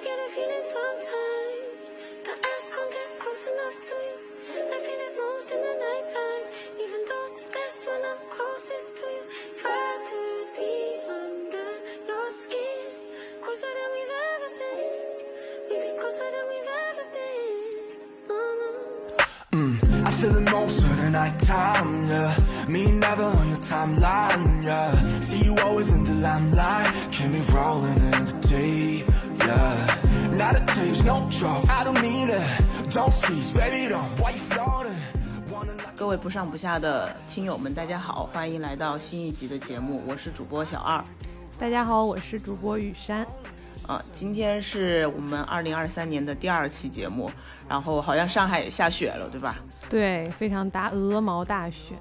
I get a feeling sometimes that I can't get close enough to you. I feel it most in the nighttime, even though that's when I'm closest to you. If I could be under your skin, closer than we've ever been, maybe closer than we've ever been. Mm. I feel it most the night time, yeah. Me never on your timeline, yeah. See you always in the limelight, keep me rolling in the deep, yeah. Not a change, no drop, I don't mean it. Don't cease, baby, don't. Why you floating? Wanna like 各位不上不下的听友们，大家好，欢迎来到新一集的节目，我是主播小二。大家好，我是主播雨山。啊，今天是我们二零二三年的第二期节目，然后好像上海也下雪了，对吧？对，非常大，鹅毛大雪。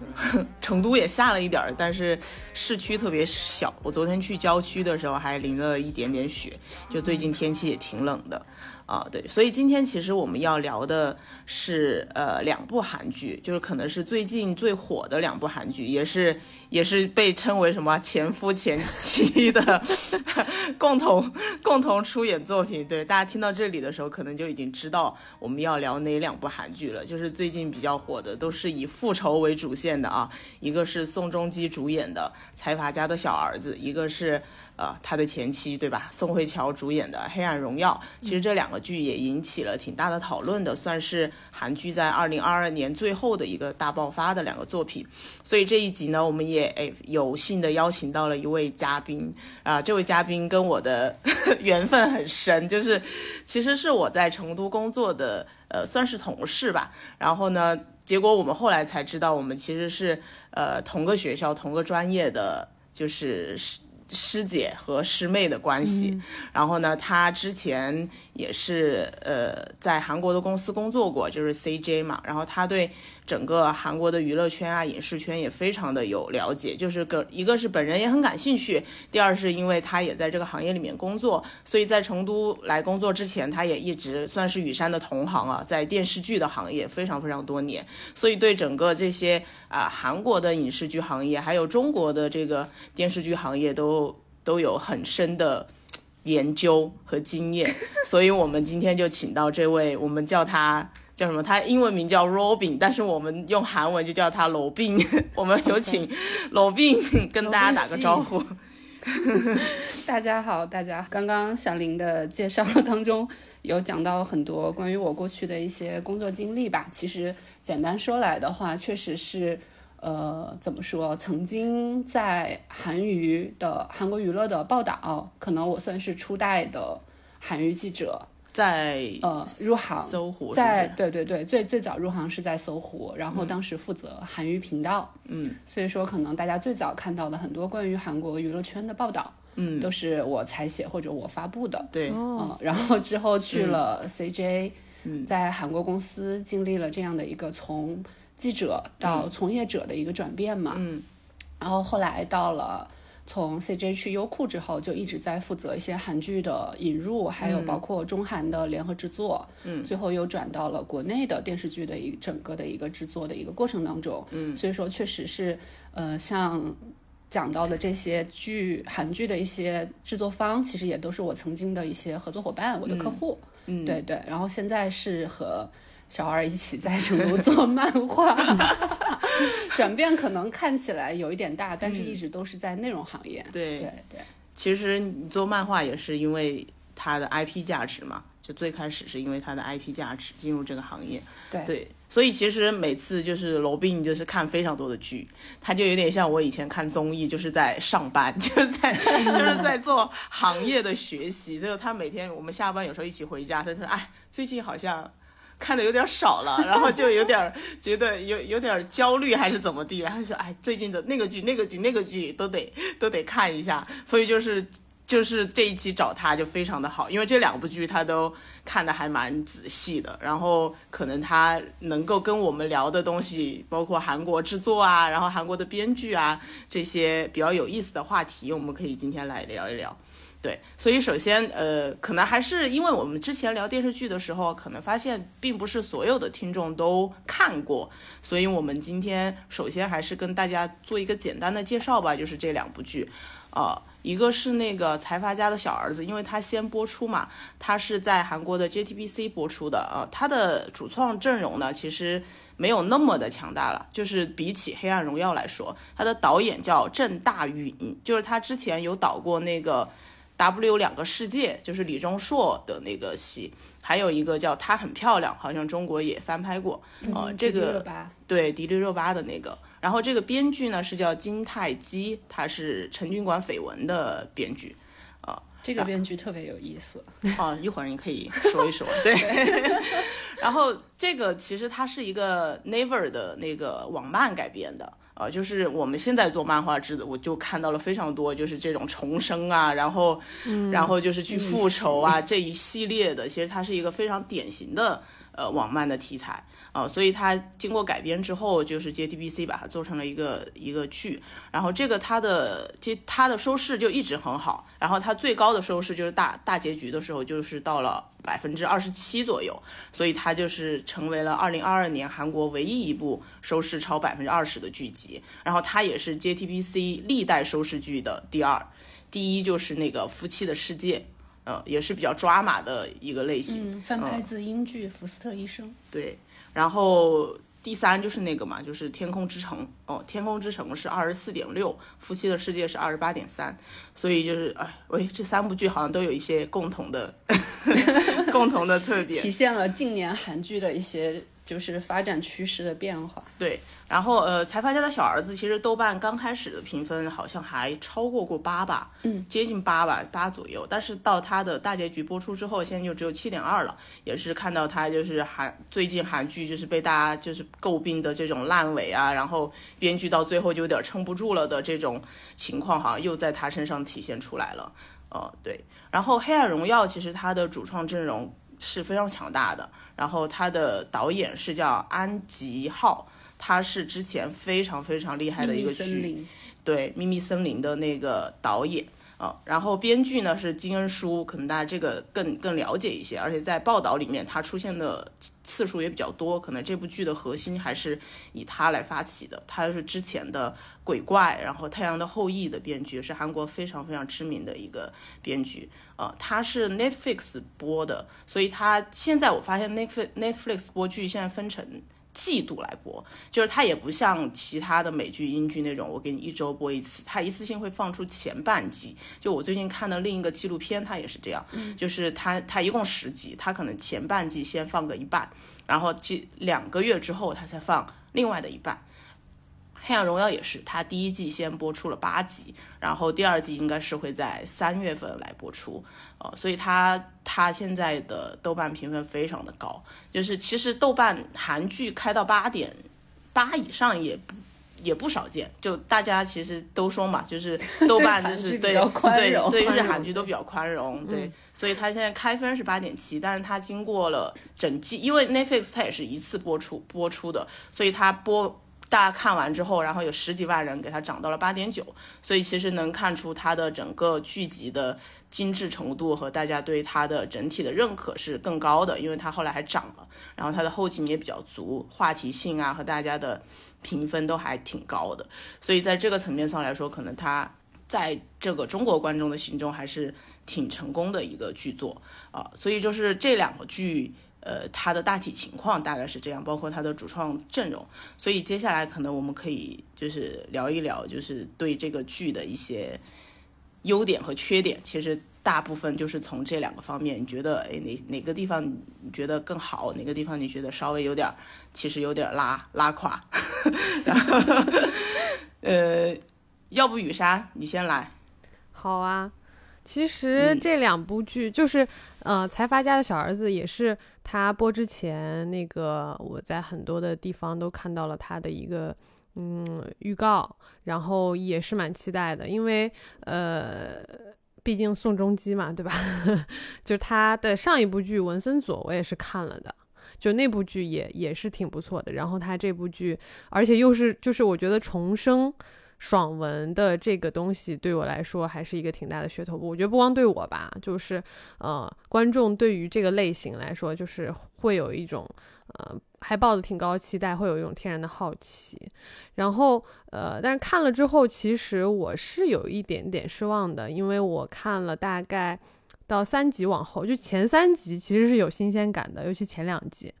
成都也下了一点儿，但是市区特别小。我昨天去郊区的时候还淋了一点点雪，就最近天气也挺冷的啊。对，所以今天其实我们要聊的是呃两部韩剧，就是可能是最近最火的两部韩剧，也是也是被称为什么前夫前妻的 共同共同出演作品。对，大家听到这里的时候，可能就已经知道我们要聊哪两部韩剧了。就是最近比较火的，都是以复仇为主线的啊。一个是宋仲基主演的《财阀家的小儿子》，一个是呃他的前妻，对吧？宋慧乔主演的《黑暗荣耀》。其实这两个剧也引起了挺大的讨论的，算是韩剧在二零二二年最后的一个大爆发的两个作品。所以这一集呢，我们也哎有幸的邀请到了一位嘉宾啊、这位嘉宾跟我的 缘分很深，就是其实是我在成都工作的呃算是同事吧，然后呢。结果我们后来才知道，我们其实是呃同个学校、同个专业的，就是师师姐和师妹的关系。然后呢，她之前也是呃在韩国的公司工作过，就是 CJ 嘛。然后她对整个韩国的娱乐圈啊、影视圈也非常的有了解，就是个一个是本人也很感兴趣，第二是因为他也在这个行业里面工作，所以在成都来工作之前，他也一直算是雨山的同行啊，在电视剧的行业非常非常多年，所以对整个这些啊、韩国的影视剧行业，还有中国的这个电视剧行业都都有很深的。研究和经验，所以我们今天就请到这位，我们叫他叫什么？他英文名叫 Robin，但是我们用韩文就叫他罗宾。我们有请罗宾跟大家打个招呼。大家好，大家刚刚小林的介绍当中有讲到很多关于我过去的一些工作经历吧。其实简单说来的话，确实是，呃，怎么说？曾经在韩娱的韩国娱乐的报道，可能我算是初代的韩娱记者。在呃入行搜狐在？对对对，最最早入行是在搜狐，然后当时负责韩娱频道，嗯，所以说可能大家最早看到的很多关于韩国娱乐圈的报道，嗯，都是我采写或者我发布的，对，嗯，然后之后去了 CJ，嗯，在韩国公司经历了这样的一个从记者到从业者的一个转变嘛，嗯，然后后来到了。从 CJ 去优酷之后，就一直在负责一些韩剧的引入，还有包括中韩的联合制作，嗯，最后又转到了国内的电视剧的一整个的一个制作的一个过程当中，嗯，所以说确实是，呃，像讲到的这些剧韩剧的一些制作方，其实也都是我曾经的一些合作伙伴，我的客户，嗯，对对，然后现在是和小二一起在成都做漫画，转变可能看起来有一点大，但是一直都是在内容行业，对对对。其实你做漫画也是因为它的 IP 价值嘛，就最开始是因为它的 IP 价值进入这个行业。对对，所以其实每次就是罗宾就是看非常多的剧，他就有点像我以前看综艺，就是在上班，就是在就是在做行业的学习。就是他每天我们下班有时候一起回家，他说：“哎，最近好像。”看的有点少了，然后就有点觉得有有点焦虑还是怎么地，然后就说哎，最近的那个剧、那个剧、那个剧都得都得看一下，所以就是就是这一期找他就非常的好，因为这两部剧他都看的还蛮仔细的，然后可能他能够跟我们聊的东西，包括韩国制作啊，然后韩国的编剧啊这些比较有意思的话题，我们可以今天来聊一聊。对，所以首先，呃，可能还是因为我们之前聊电视剧的时候，可能发现并不是所有的听众都看过，所以我们今天首先还是跟大家做一个简单的介绍吧，就是这两部剧，呃，一个是那个财阀家的小儿子，因为他先播出嘛，他是在韩国的 JTBC 播出的、呃，他的主创阵容呢其实没有那么的强大了，就是比起《黑暗荣耀》来说，他的导演叫郑大允，就是他之前有导过那个。W 两个世界就是李钟硕的那个戏，还有一个叫她很漂亮，好像中国也翻拍过。呃，嗯这个对迪丽热巴的那个。然后这个编剧呢是叫金泰基，他是陈军馆绯闻的编剧。这个编剧特别有意思。哦，一会儿你可以说一说。对，然后这个其实它是一个 Never 的那个网漫改编的。呃，就是我们现在做漫画制的，我就看到了非常多，就是这种重生啊，然后，然后就是去复仇啊、这一系列的，其实它是一个非常典型的呃网漫的题材啊、呃所以它经过改编之后，就是 JTBC 把它做成了一个一个剧，然后这个它的接它的收视就一直很好，然后它最高的收视就是大大结局的时候，就是到了百分之二十七左右，所以它就是成为了二零二二年韩国唯一一部收视超百分之二十的剧集，然后它也是 JTBC 历代收视剧的第二，第一就是那个《夫妻的世界》，呃，也是比较抓马的一个类型，嗯，翻拍自英剧《福斯特医生》。对，然后第三就是那个嘛，就是《天空之城》哦，《天空之城》是二十四点六，《夫妻的世界》是二十八点三，所以就是哎喂，这三部剧好像都有一些共同的 共同的特点体。现了近年韩剧的一些就是发展趋势的变化。对，然后呃，财阀家的小儿子其实豆瓣刚开始的评分好像还超过过八吧，嗯，接近八吧，八左右。但是到它的大结局播出之后，现在就只有七点二了，也是看到它就是韩最近韩剧就是被大家就是诟病的这种烂尾啊，然后编剧到最后就有点撑不住了的这种情况，好像又在他身上体现出来了。呃，对。然后《黑暗荣耀》其实它的主创阵容是非常强大的，然后他的导演是叫安吉浩。他是之前非常非常厉害的一个剧，林对《秘密森林》的那个导演啊、然后编剧呢是金恩淑，可能大家这个更更了解一些，而且在报道里面他出现的次数也比较多，可能这部剧的核心还是以他来发起的，他是之前的鬼怪，然后《太阳的后裔》的编剧，是韩国非常非常知名的一个编剧，呃，他是 Netflix 播的，所以他现在我发现 Netflix Netflix 播剧现在分成。季度来播，就是它也不像其他的美剧、英剧那种，我给你一周播一次，它一次性会放出前半季。就我最近看的另一个纪录片，它也是这样，就是它它一共十集，它可能前半季先放个一半，然后这两个月之后它才放另外的一半。黑暗荣耀也是，它第一季先播出了八集，然后第二季应该是会在三月份来播出，呃，所以它它现在的豆瓣评分非常的高，就是其实豆瓣韩剧开到八点八以上也不也不少见，就大家其实都说嘛，就是 豆瓣就是对对对日韩剧都比较宽容，对，所以它现在开分是八点七，但是它经过了整季，因为 Netflix 它也是一次播出播出的，所以它播。大家看完之后，然后有十几万人给它涨到了八点九，所以其实能看出它的整个剧集的精致程度和大家对它的整体的认可是更高的，因为它后来还涨了，然后它的后劲也比较足，话题性啊和大家的评分都还挺高的，所以在这个层面上来说，可能它在这个中国观众的心中还是挺成功的一个剧作啊、所以就是这两个剧。呃，它的大体情况大概是这样，包括它的主创阵容。所以接下来可能我们可以就是聊一聊，就是对这个剧的一些优点和缺点。其实大部分就是从这两个方面，你觉得哎哪哪个地方你觉得更好，哪个地方你觉得稍微有点儿，其实有点儿拉拉垮。然后呃，要不雨山你先来。好啊，其实嗯这两部剧就是，呃，财阀家的小儿子也是他播之前，那个我在很多的地方都看到了他的一个嗯预告，然后也是蛮期待的，因为呃，毕竟宋仲基嘛，对吧？就是他的上一部剧《文森佐》，我也是看了的。就那部剧也也是挺不错的，然后他这部剧，而且又是就是我觉得重生爽文的这个东西对我来说还是一个挺大的噱头。我觉得不光对我吧，就是呃，观众对于这个类型来说，就是会有一种呃，还抱的挺高期待，会有一种天然的好奇。然后呃，但是看了之后，其实我是有一点点失望的，因为我看了大概。到三集往后，就前三集其实是有新鲜感的，尤其前两集，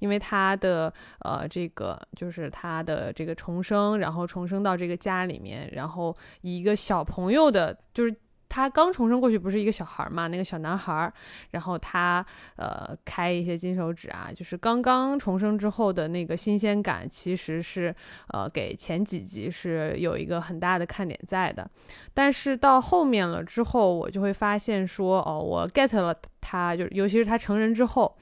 因为他的呃这个就是他的这个重生，然后重生到这个家里面，然后以一个小朋友的，就是。他刚重生过去不是一个小孩嘛，那个小男孩儿，然后他呃开一些金手指啊，就是刚刚重生之后的那个新鲜感，其实是呃给前几集是有一个很大的看点在的，但是到后面了之后，我就会发现说，哦，我 get 了他，就尤其是他成人之后。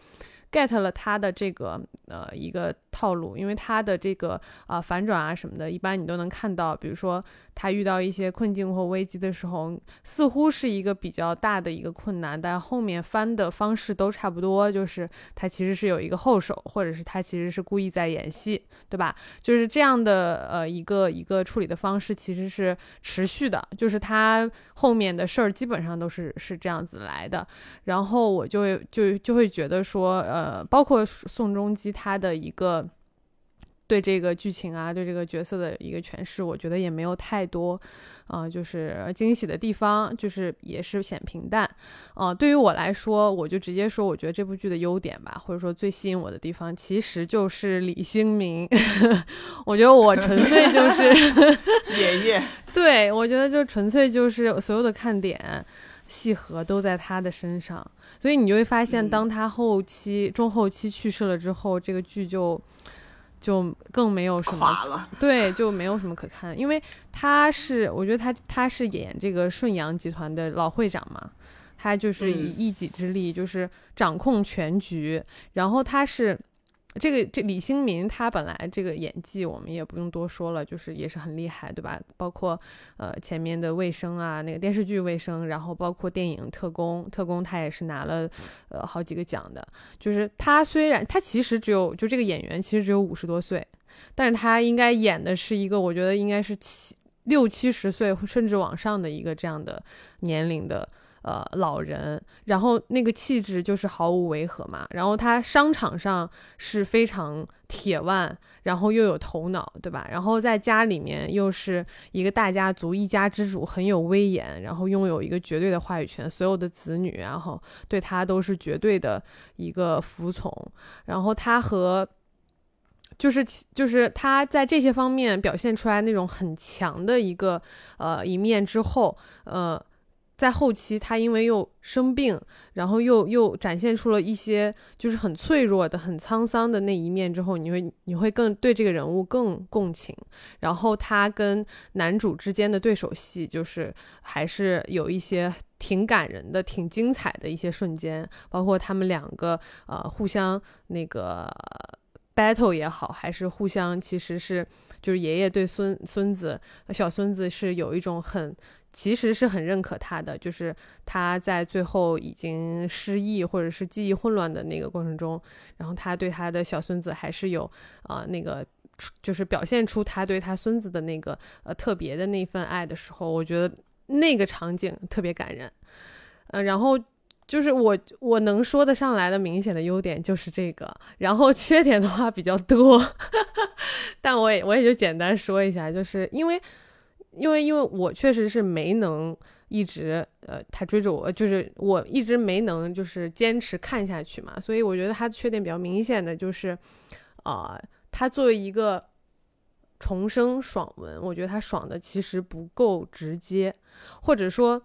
Get 了他的这个呃一个套路，因为他的这个啊反转啊什么的，一般你都能看到。比如说他遇到一些困境或危机的时候，似乎是一个比较大的一个困难，但后面翻的方式都差不多，就是他其实是有一个后手，或者是他其实是故意在演戏，对吧？就是这样的呃一个一个处理的方式，其实是持续的，就是他后面的事儿基本上都是是这样子来的。然后我就会就就会觉得说呃。呃，包括宋仲基他的一个对这个剧情啊，对这个角色的一个诠释，我觉得也没有太多，呃，就是惊喜的地方，就是也是显平淡。啊，对于我来说，我就直接说，我觉得这部剧的优点吧，或者说最吸引我的地方，其实就是李星民。我觉得我纯粹就是爷爷，对我觉得就纯粹就是所有的看点。戏核都在他的身上，所以你就会发现，当他后期、中后期去世了之后，这个剧就就更没有什么垮了，对，就没有什么可看。因为他是，我觉得他他是演这个顺阳集团的老会长嘛，他就是以一己之力就是掌控全局，然后他是。这个这李星民他本来这个演技我们也不用多说了，就是也是很厉害，对吧？包括呃前面的卫生啊，那个电视剧卫生，然后包括电影特工，特工他也是拿了呃好几个奖的。就是他虽然他其实只有就这个演员其实只有五十多岁，但是他应该演的是一个我觉得应该是七六七十岁甚至往上的一个这样的年龄的。呃，老人，然后那个气质就是毫无违和嘛。然后他商场上是非常铁腕，然后又有头脑，对吧？然后在家里面又是一个大家族，一家之主，很有威严，然后拥有一个绝对的话语权，所有的子女，然后对他都是绝对的一个服从。然后他和，就是就是他在这些方面表现出来那种很强的一个呃一面之后，呃。在后期，他因为又生病，然后又又展现出了一些就是很脆弱的、很沧桑的那一面之后，你会你会更对这个人物更共情。然后他跟男主之间的对手戏，就是还是有一些挺感人的、挺精彩的一些瞬间，包括他们两个呃互相那个 battle 也好，还是互相其实是就是爷爷对孙孙子、小孙子是有一种很。其实是很认可他的，就是他在最后已经失忆或者是记忆混乱的那个过程中，然后他对他的小孙子还是有啊那个，就是表现出他对他孙子的那个呃特别的那份爱的时候，我觉得那个场景特别感人。呃，然后就是我我能说得上来的明显的优点就是这个，然后缺点的话比较多，但我也我也就简单说一下，就是因为。因为，因为我确实是没能一直，呃，他追着我，就是我一直没能就是坚持看下去嘛，所以我觉得他的缺点比较明显的就是，啊，他作为一个重生爽文，我觉得他爽的其实不够直接，或者说。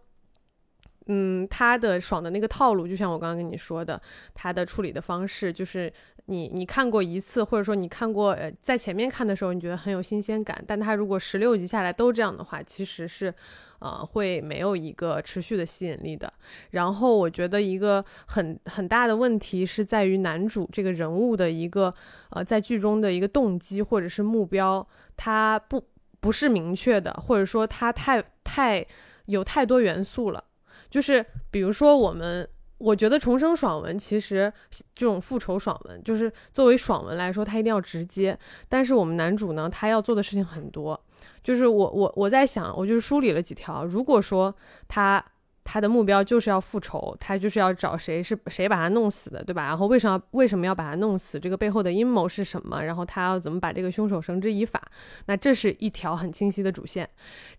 嗯，他的爽的那个套路，就像我刚刚跟你说的，他的处理的方式，就是你你看过一次，或者说你看过，呃，在前面看的时候，你觉得很有新鲜感，但他如果十六集下来都这样的话，其实是，呃，会没有一个持续的吸引力的。然后我觉得一个很很大的问题是在于男主这个人物的一个，呃，在剧中的一个动机或者是目标，他不不是明确的，或者说他太太有太多元素了。就是比如说，我们我觉得重生爽文其实这种复仇爽文，就是作为爽文来说，它一定要直接。但是我们男主呢，他要做的事情很多。就是我我我在想，我就是梳理了几条。如果说他他的目标就是要复仇，他就是要找谁是谁把他弄死的，对吧？然后为什么为什么要把他弄死？这个背后的阴谋是什么？然后他要怎么把这个凶手绳之以法？那这是一条很清晰的主线。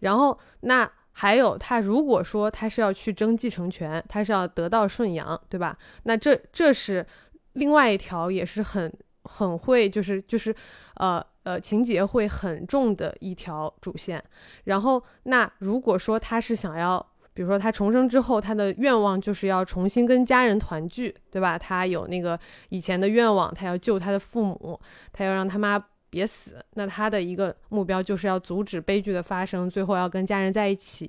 然后那。还有，他如果说他是要去争继承权，他是要得到顺阳，对吧？那这这是另外一条，也是很很会，就是就是，呃呃，情节会很重的一条主线。然后，那如果说他是想要，比如说他重生之后，他的愿望就是要重新跟家人团聚，对吧？他有那个以前的愿望，他要救他的父母，他要让他妈。别死，那他的一个目标就是要阻止悲剧的发生，最后要跟家人在一起。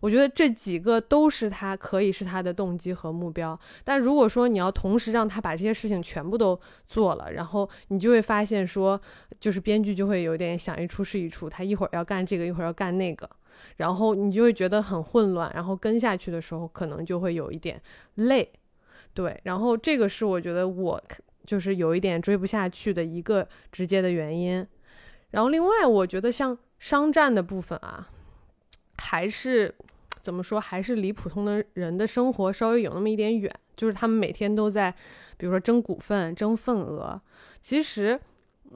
我觉得这几个都是他可以是他的动机和目标。但如果说你要同时让他把这些事情全部都做了，然后你就会发现说，就是编剧就会有点想一出是一出，他一会儿要干这个，一会儿要干那个，然后你就会觉得很混乱，然后跟下去的时候可能就会有一点累。对，然后这个是我觉得我。就是有一点追不下去的一个直接的原因，然后另外我觉得像商战的部分啊，还是怎么说，还是离普通的人的生活稍微有那么一点远。就是他们每天都在，比如说争股份、争份额。其实，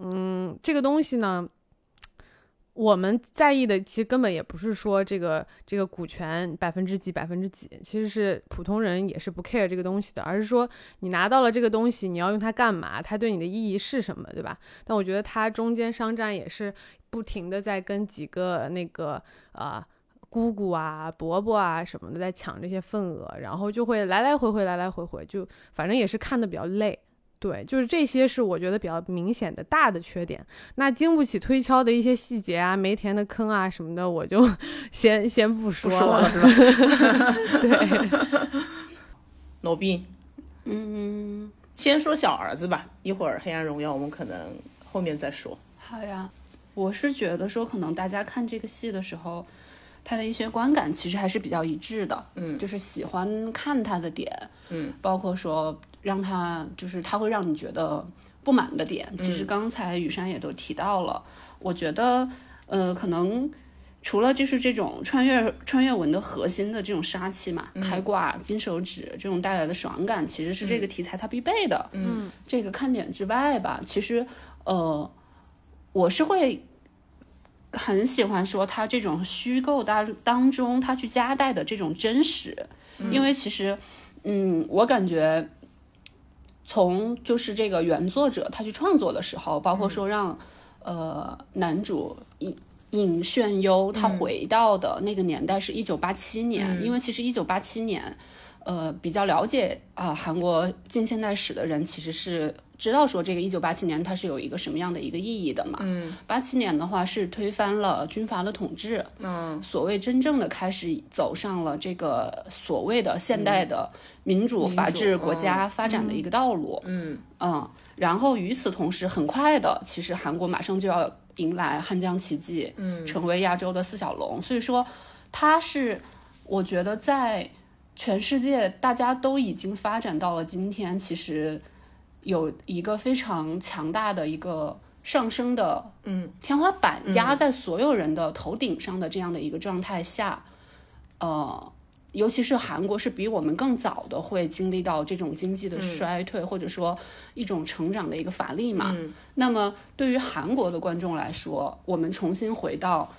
嗯，这个东西呢。我们在意的其实根本也不是说这个这个股权百分之几百分之几，其实是普通人也是不 care 这个东西的，而是说你拿到了这个东西，你要用它干嘛？它对你的意义是什么，对吧？但我觉得它中间商战也是不停的在跟几个那个呃姑姑啊、伯伯啊什么的在抢这些份额，然后就会来来回回来来回回，就反正也是看的比较累。对，就是这些是我觉得比较明显的大的缺点。那经不起推敲的一些细节啊，没填的坑啊什么的，我就 先先不说了，是吧？对，罗宾，嗯，先说小儿子吧，一会儿《黑暗荣耀》我们可能后面再说。好呀，我是觉得说，可能大家看这个戏的时候，他的一些观感其实还是比较一致的，嗯，就是喜欢看他的点，嗯，包括说。让他就是他会让你觉得不满的点，其实刚才雨山也都提到了。我觉得，呃，可能除了就是这种穿越穿越文的核心的这种杀气嘛，开挂、金手指这种带来的爽感，其实是这个题材它必备的。嗯，这个看点之外吧，其实呃，我是会很喜欢说他这种虚构当当中他去夹带的这种真实，因为其实，嗯，我感觉。从就是这个原作者他去创作的时候，包括说让，呃，男主尹尹炫优他回到的那个年代是一九八七年，因为其实一九八七年，呃，比较了解啊韩国近现代史的人其实是。知道说这个一九八七年它是有一个什么样的一个意义的嘛？嗯，八七年的话是推翻了军阀的统治，嗯，所谓真正的开始走上了这个所谓的现代的民主法治国家发展的一个道路，嗯嗯，然后与此同时，很快的，其实韩国马上就要迎来汉江奇迹，嗯，成为亚洲的四小龙，所以说它是我觉得在全世界大家都已经发展到了今天，其实。有一个非常强大的一个上升的嗯天花板压在所有人的头顶上的这样的一个状态下，呃，尤其是韩国是比我们更早的会经历到这种经济的衰退，或者说一种成长的一个乏力嘛。那么对于韩国的观众来说，我们重新回到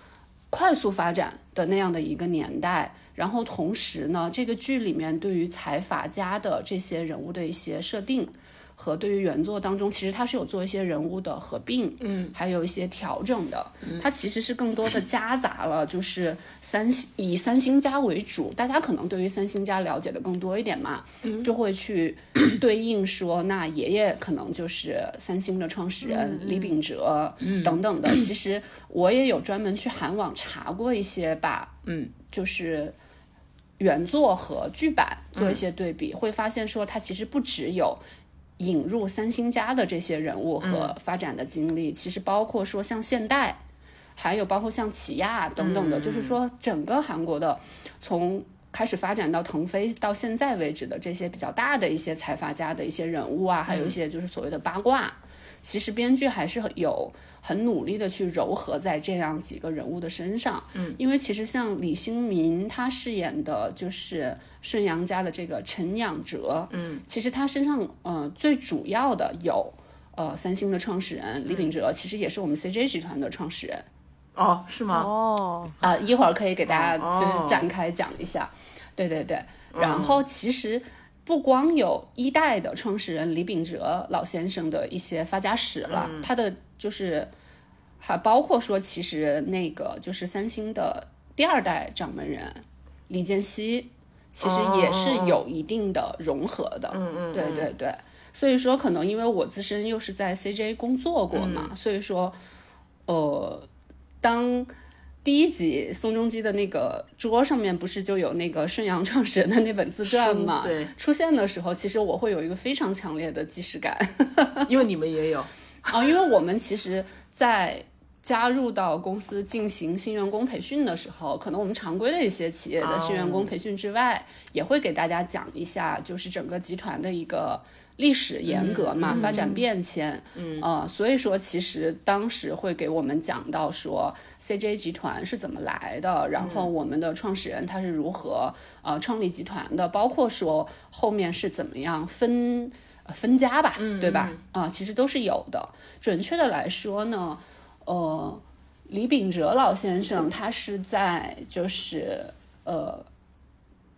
快速发展的那样的一个年代，然后同时呢，这个剧里面对于财阀家的这些人物的一些设定。和对于原作当中，其实它是有做一些人物的合并，嗯，还有一些调整的。它其实是更多的夹杂了，就是三星以三星家为主，大家可能对于三星家了解的更多一点嘛，就会去 对应说，那爷爷可能就是三星的创始人李秉哲等等的。其实我也有专门去韩网查过一些吧，嗯，就是原作和剧版做一些对比，会发现说它其实不只有。引入三星家的这些人物和发展的经历，其实包括说像现代，还有包括像起亚等等的，就是说整个韩国的从开始发展到腾飞到现在为止的这些比较大的一些财阀家的一些人物啊，还有一些就是所谓的八卦，其实编剧还是有很努力的去糅合在这样几个人物的身上。嗯，因为其实像李星民他饰演的就是顺阳家的这个陈养哲，嗯，其实他身上呃最主要的有呃三星的创始人李秉哲，其实也是我们 CJ 集团的创始人。哦，是吗？哦，啊，一会儿可以给大家就是哦展开讲一下，对对对。然后其实不光有一代的创始人李秉哲老先生的一些发家史了，他的就是还包括说，其实那个就是三星的第二代掌门人李健熙，其实也是有一定的融合的，嗯嗯，对对对。所以说，可能因为我自身又是在 CJ 工作过嘛，所以说，呃，当第一集宋仲基的那个桌上面不是就有那个顺阳创始人的那本自传书嘛？对，出现的时候，其实我会有一个非常强烈的既视感因为你们也有，啊，因为我们其实，在加入到公司进行新员工培训的时候，可能我们常规的一些企业的新员工培训之外，也会给大家讲一下，就是整个集团的一个历史沿革嘛，发展变迁，嗯，呃，所以说其实当时会给我们讲到说 CJ 集团是怎么来的，然后我们的创始人他是如何呃创立集团的，包括说后面是怎么样分。呃分家吧，对吧？啊、其实都是有的。准确的来说呢，呃，李秉哲老先生他是在就是呃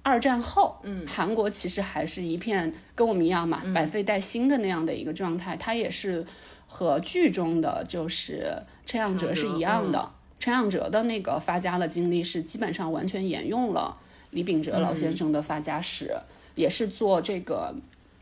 二战后，嗯，韩国其实还是一片跟我们一样嘛，百废待兴的那样的一个状态。他也是和剧中的就是陈养哲是一样的，陈养哲的那个发家的经历是基本上完全沿用了李秉哲老先生的发家史，也是做这个。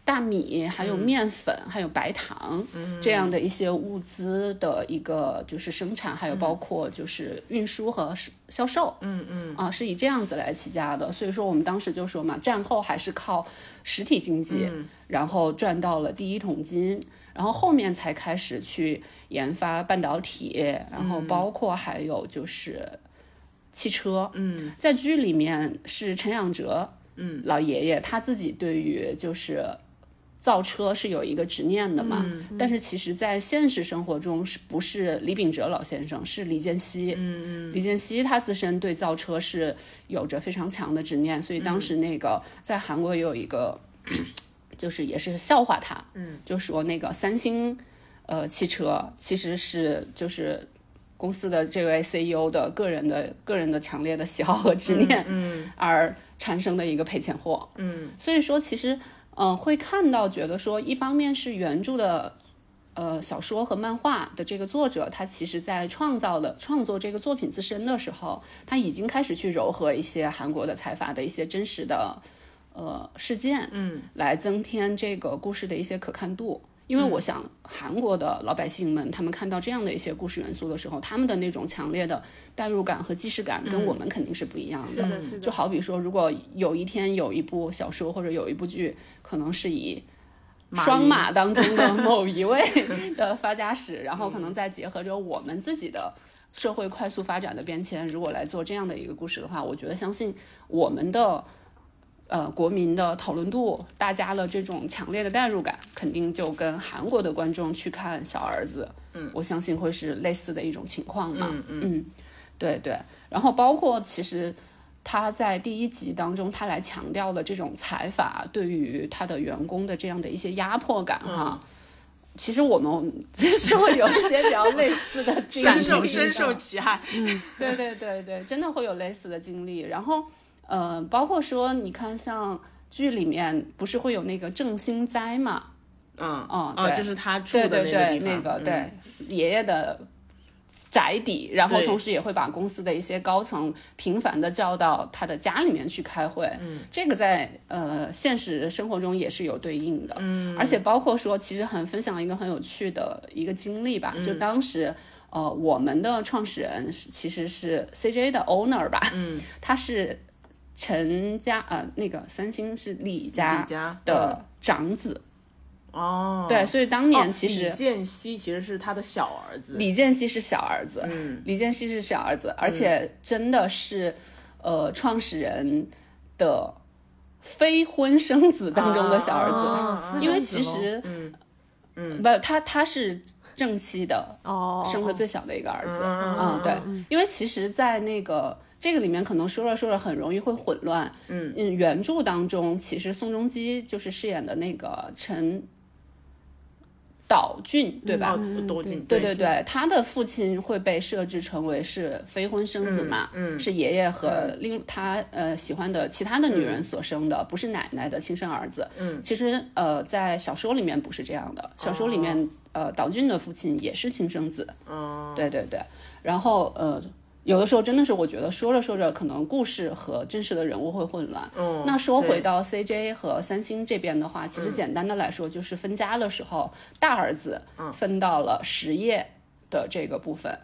大米，还有面粉，还有白糖，这样的一些物资的一个就是生产，还有包括就是运输和销售，嗯嗯，啊，是以这样子来起家的。所以说我们当时就说嘛，战后还是靠实体经济，然后赚到了第一桶金，然后后面才开始去研发半导体，然后包括还有就是汽车，嗯，在剧里面是陈养哲，嗯，老爷爷他自己对于就是。造车是有一个执念的嘛，但是其实，在现实生活中，是不是李秉哲老先生是李健熙？嗯嗯，李健熙他自身对造车是有着非常强的执念，所以当时那个在韩国也有一个，就是也是笑话他，嗯，就说那个三星，呃，汽车其实是就是公司的这位 CEO 的个人的个人的强烈的喜好和执念，嗯，而产生的一个赔钱货，嗯，所以说其实。嗯、呃，会看到觉得说，一方面是原著的呃小说和漫画的这个作者，他其实在创造的创作这个作品自身的时候，他已经开始去糅合一些韩国的财阀的一些真实的呃事件，嗯，来增添这个故事的一些可看度。因为我想，韩国的老百姓们，他们看到这样的一些故事元素的时候，他们的那种强烈的代入感和既视感，跟我们肯定是不一样的。就好比说，如果有一天有一部小说或者有一部剧，可能是以双马 当中的某一位 的发家史，然后可能再结合着我们自己的社会快速发展的变迁，如果来做这样的一个故事的话，我觉得相信我们的。呃，国民的讨论度，大家的这种强烈的代入感，肯定就跟韩国的观众去看小儿子，嗯，我相信会是类似的一种情况嘛，嗯嗯，对对。然后包括其实他在第一集当中，他来强调了这种财阀对于他的员工的这样的一些压迫感哈。其实我们其实会有一些比较类似的经历，深受深受其害。嗯，对对对对，真的会有类似的经历。然后。呃，包括说，你看像剧里面不是会有那个郑兴哉嘛？嗯嗯，哦，对就是他住对的那个地方，那个嗯对爷爷的宅邸，然后同时也会把公司的一些高层频繁的叫到他的家里面去开会。嗯，这个在呃现实生活中也是有对应的。嗯，而且包括说，其实很分享一个很有趣的一个经历吧，就当时。呃，我们的创始人是其实是 CJ 的 owner 吧，嗯，他是陈家呃那个三星是李家的长子，哦，对，所以当年哦其实、李健熙其实是他的小儿子，李健熙是小儿子，嗯，李健熙是小儿子，而且真的是，呃，创始人的非婚生子当中的小儿子，因为其实，嗯。嗯，不，他他是正妻的，哦，生的最小的一个儿子，嗯嗯，对，因为其实，在那个这个里面，可能说着说着很容易会混乱，嗯原著当中，其实宋仲基就是饰演的那个陈岛俊，对吧？哦，多俊，对对对，他的父亲会被设置成为是非婚生子嘛，嗯嗯是爷爷和另他呃喜欢的其他的女人所生的，不是奶奶的亲生儿子。嗯，其实呃在小说里面不是这样的，小说里面、呃岛俊的父亲也是亲生子。哦，对对对，然后呃。有的时候真的是，我觉得说着说着，可能故事和真实的人物会混乱。嗯那说回到 CJ 和三星这边的话，其实简单的来说，就是分家的时候，大儿子分到了实业的这个部分，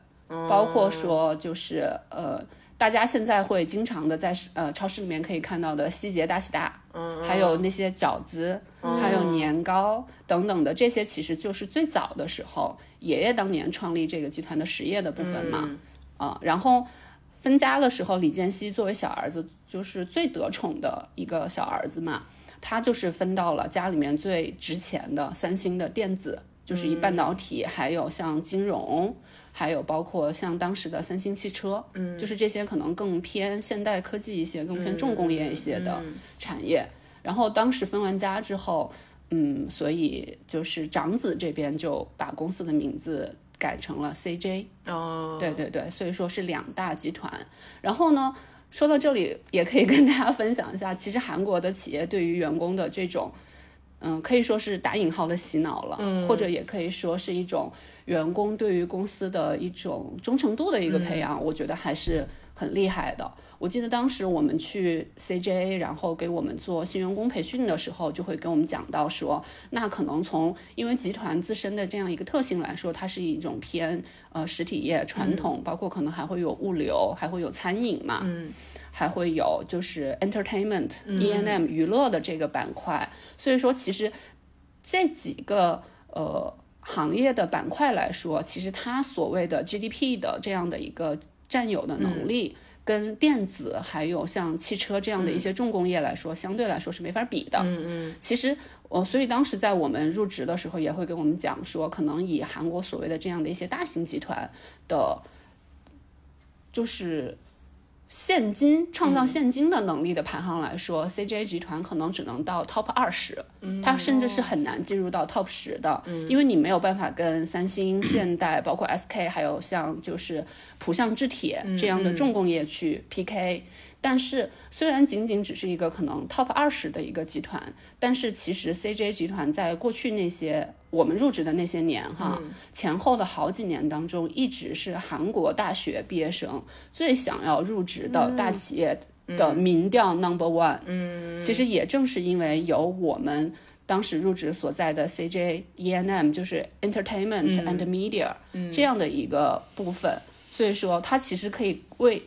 包括说就是呃，大家现在会经常的在呃超市里面可以看到的希捷大喜大，还有那些饺子，还有年糕等等的，这些其实就是最早的时候爷爷当年创立这个集团的实业的部分嘛。啊，然后分家的时候，李健熙作为小儿子，就是最得宠的一个小儿子嘛，他就是分到了家里面最值钱的三星的电子，就是以半导体，还有像金融，还有包括像当时的三星汽车，嗯，就是这些可能更偏现代科技一些、更偏重工业一些的产业。然后当时分完家之后，嗯，所以就是长子这边就把公司的名字改成了 CJ，哦，对对对，所以说是两大集团。然后呢，说到这里，也可以跟大家分享一下，其实韩国的企业对于员工的这种，嗯，可以说是打引号的洗脑了，或者也可以说是一种员工对于公司的一种忠诚度的一个培养，我觉得还是很厉害的。我记得当时我们去 CJA，然后给我们做新员工培训的时候，就会跟我们讲到说，那可能从因为集团自身的这样一个特性来说，它是一种偏呃实体业传统，包括可能还会有物流，还会有餐饮嘛，嗯，还会有就是 entertainment，E N M 娱乐的这个板块，所以说其实这几个呃行业的板块来说，其实它所谓的 GDP 的这样的一个占有的能力。跟电子还有像汽车这样的一些重工业来说，相对来说是没法比的。嗯嗯，其实我所以当时在我们入职的时候，也会跟我们讲说，可能以韩国所谓的这样的一些大型集团的，就是现金创造现金的能力的排行来说、c j 集团可能只能到 top 二十，它甚至是很难进入到 top 十的，因为你没有办法跟三星、现代，包括 SK，还有像就是浦项制铁这样的重工业去 PK。但是，虽然仅仅只是一个可能 top 二十的一个集团，但是其实 CJ 集团在过去那些我们入职的那些年哈，前后的好几年当中，一直是韩国大学毕业生最想要入职的大企业的民调 number one。嗯，其实也正是因为有我们。当时入职所在的 CJ ENM 就是 Entertainment and Media、这样的一个部分，所以说它其实可以为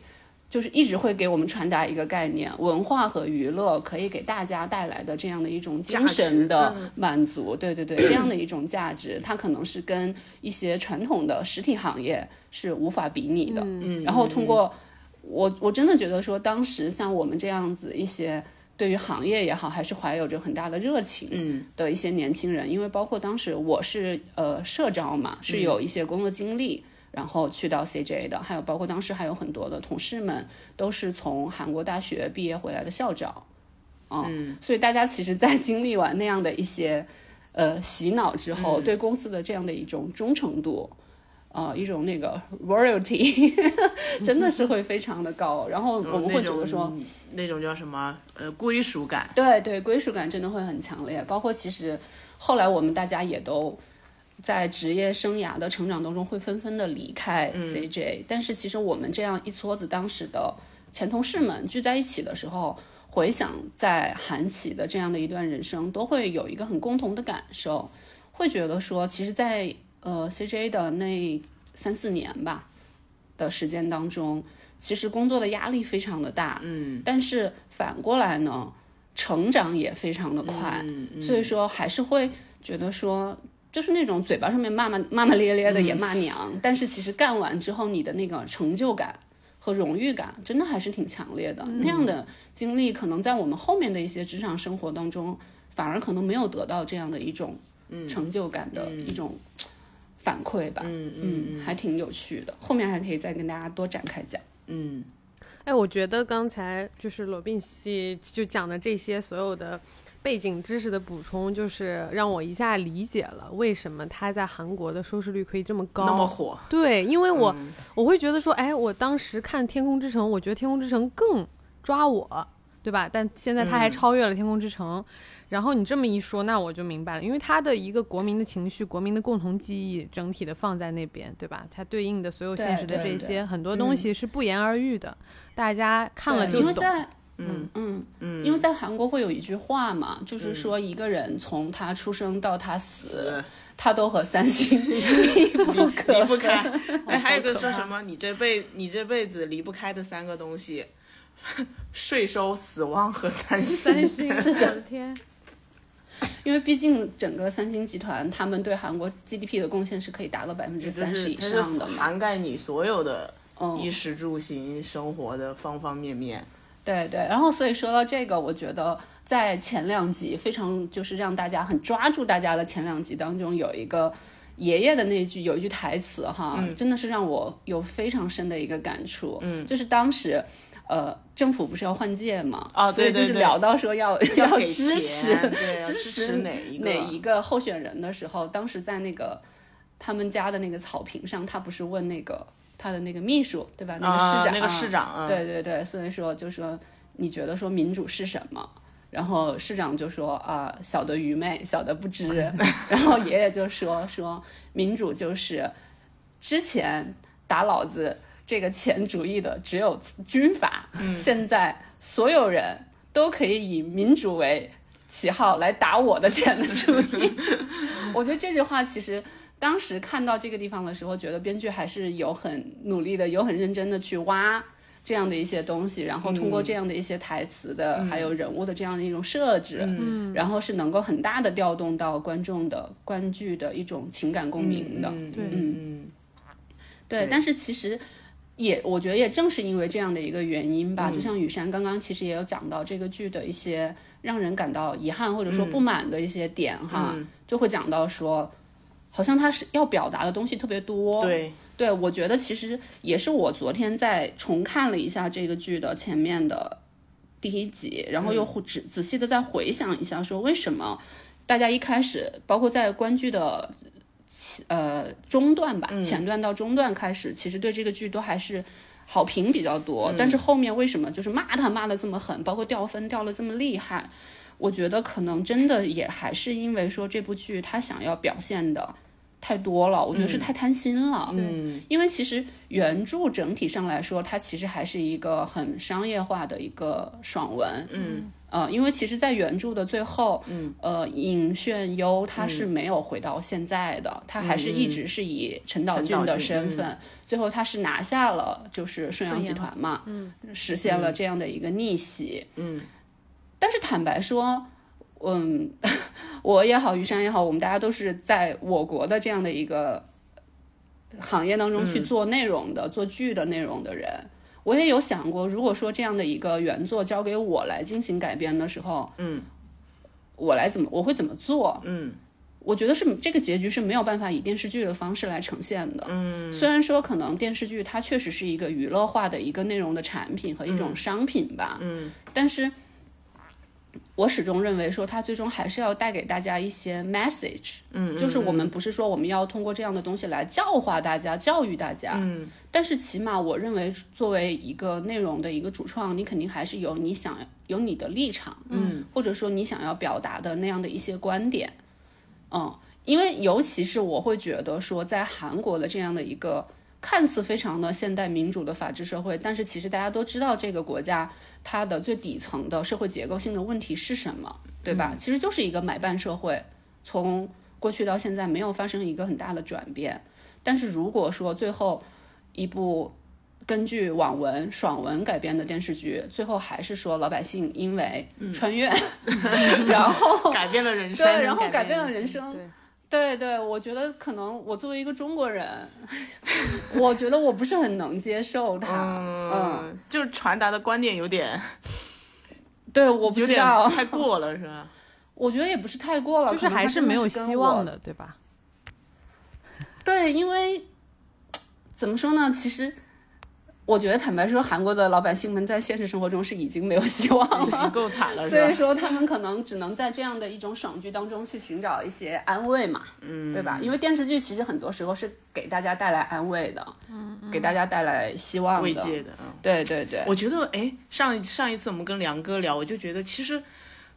就是一直会给我们传达一个概念，文化和娱乐可以给大家带来的这样的一种精神的满足，对对对，这样的一种价值，它可能是跟一些传统的实体行业是无法比拟的。嗯，然后通过我我真的觉得说，当时像我们这样子一些。对于行业也好，还是怀有着很大的热情的一些年轻人，因为包括当时我是呃社招嘛，是有一些工作经历。然后去到 CJ 的，还有包括当时还有很多的同事们都是从韩国大学毕业回来的校长，嗯，所以大家其实，在经历完那样的一些呃洗脑之后，对公司的这样的一种忠诚度，呃，一种那个 royalty，真的是会非常的高。然后我们会觉得说，那种叫什么呃归属感，对对，归属感真的会很强烈。包括其实后来我们大家也都。在职业生涯的成长当中，会纷纷的离开 CJ，、但是其实我们这样一撮子当时的前同事们聚在一起的时候，回想在韩企的这样的一段人生，都会有一个很共同的感受，会觉得说，其实在，呃 CJ 的那三四年吧的时间当中，其实工作的压力非常的大，嗯，但是反过来呢，成长也非常的快，所以说还是会觉得说。就是那种嘴巴上面骂骂骂骂咧咧的也骂娘，但是其实干完之后你的那个成就感和荣誉感，真的还是挺强烈的。那样的经历，可能在我们后面的一些职场生活当中，反而可能没有得到这样的一种成就感的一种反馈吧。嗯嗯，还挺有趣的。后面还可以再跟大家多展开讲。嗯哎，我觉得刚才就是罗宾西就讲的这些所有的背景知识的补充，就是让我一下理解了为什么他在韩国的收视率可以这么高，那么火。对，因为我、嗯我会觉得说，哎，我当时看《天空之城》，我觉得《天空之城》更抓我，对吧？但现在它还嗯超越了《天空之城》然后你这么一说，那我就明白了，因为他的一个国民的情绪、国民的共同记忆，整体的放在那边，对吧？它对应的所有现实的这些很多东西是不言而喻的，大家看了对就懂。因为在嗯嗯，嗯，因为在韩国会有一句话嘛，就是说一个人从他出生到他死，死他都和三星离不可离不开。分。哎，还有一个说什么？你这辈你这辈子离不开的三个东西：税收、死亡和三星。三星，是的，天，因为毕竟整个三星集团，他们对韩国 GDP 的贡献是可以达到百分之三十以上的嘛。涵盖你所有的嗯衣食住行生活的方方面面。对对，然后所以说到这个，我觉得在前两集非常就是让大家很抓住大家的前两集当中，有一个爷爷的那句有一句台词哈，嗯真的是让我有非常深的一个感触。嗯，就是当时。呃，政府不是要换届嘛？啊对对对就是聊到说要要 支持支支持哪一个哪一个候选人的时候，当时在那个他们家的那个草坪上，他不是问那个他的那个秘书对吧？那个市啊，长，那个市长，嗯对对对，所以说就说你觉得说民主是什么？然后市长就说啊、小的愚昧，小的不知。然后爷爷就说说民主就是之前打老子这个钱主义的只有军阀，现在所有人都可以以民主为旗号来打我的钱的主意。我觉得这句话其实。当时看到这个地方的时候，觉得编剧还是有很努力的，有很认真的去挖这样的一些东西，然后通过这样的一些台词的，还有人物的这样的一种设置，嗯。然后是能够很大的调动到观众的观剧的一种情感共鸣的。嗯对。嗯。对，但是其实也，我觉得也正是因为这样的一个原因嗯。吧，就像雨山刚刚其实也有讲到这个剧的一些让人感到遗憾或者说不满的一些点哈，嗯。就会讲到说，好像他是要表达的东西特别多。对，对，我觉得其实也是我昨天在重看了一下这个剧的前面的第一集，然后又仔仔细的再回想一下，说为什么大家一开始，包括在观剧的起呃中段吧，前段到中段开始，其实对这个剧都还是。好评比较多，但是后面为什么就是骂他骂的这么狠，包括掉分掉的这么厉害？我觉得可能真的也还是因为说这部剧他想要表现的太多了，我觉得是太贪心了。嗯因为其实原著整体上来说，它其实还是一个很商业化的一个爽文。嗯。呃，因为其实，在原著的最后，嗯，呃，尹炫优他是没有回到现在的，他还是一直是以陈岛俊的身份，最后他是拿下了就是顺阳集团嘛，嗯，实现了这样的一个逆袭，嗯，但是坦白说，嗯，我也好，于山也好，我们大家都是在我国的这样的一个行业当中去做内容的、做剧的内容的人。我也有想过，如果说这样的一个原作交给我来进行改编的时候，嗯，我来怎么我会怎么做？嗯我觉得是这个结局是没有办法以电视剧的方式来呈现的。嗯，虽然说可能电视剧它确实是一个娱乐化的一个内容的产品和一种商品吧，嗯，但是我始终认为说它最终还是要带给大家一些 message。嗯，就是我们不是说我们要通过这样的东西来教化大家、教育大家，嗯，但是起码我认为作为一个内容的一个主创，你肯定还是有你想有你的立场，嗯，或者说你想要表达的那样的一些观点，嗯，因为尤其是我会觉得说，在韩国的这样的一个看似非常的现代民主的法治社会，但是其实大家都知道这个国家它的最底层的社会结构性的问题是什么，对吧？其实就是一个买办社会，从过去到现在没有发生一个很大的转变。但是如果说最后一部根据网文爽文改编的电视剧，最后还是说老百姓因为穿越，然后改变了人生，对，然后改改变了人人生，对对对，我觉得可能我作为一个中国人，我觉得我不是很能接受他。嗯，嗯，就是传达的观点有点对，我不有点知道，太过了，是吧？我觉得也不是太过了，就是还可能他真的没有希望的，对吧？对，因为 怎么说呢？其实我觉得，坦白说，韩国的老百姓们在现实生活中是已经没有希望了已经了。够惨了，所以？说，他们可能只能在这样的一种爽剧当中去寻找一些安慰嘛，嗯，对吧？因为电视剧其实很多时候是给大家带来安慰的，嗯，给大家带来希望的，慰藉的，嗯。对对对，我觉得，哎，上一上一次我们跟梁哥聊，我就觉得其实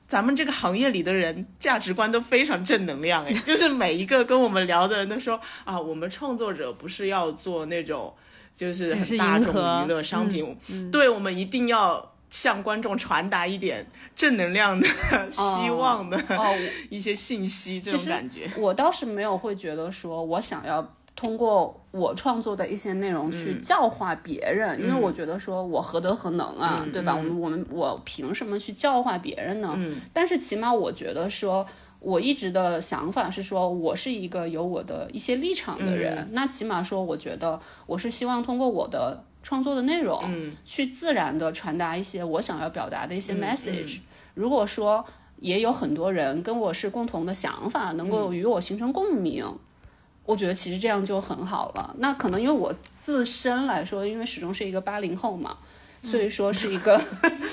咱们这个行业里的人价值观都非常正能量，哎，就是每一个跟我们聊的人都说啊，我们创作者不是要做那种就是很大众娱乐商品，对我们一定要向观众传达一点正能量的、希望的哦，一些信息，这种感觉。我倒是没有会觉得说我想要通过我创作的一些内容嗯去教化别人，因为我觉得说我何德何能啊，嗯对吧？我们我们我凭什么去教化别人呢？嗯但是起码我觉得说。我一直的想法是说，我是一个有我的一些立场的人，嗯那起码说，我觉得我是希望通过我的创作的内容，嗯去自然的传达一些我想要表达的一些 message。如果说也有很多人跟我是共同的想法，能够与我形成共鸣，我觉得其实这样就很好了。那可能因为我自身来说，因为始终是一个八零后嘛，所以说是一个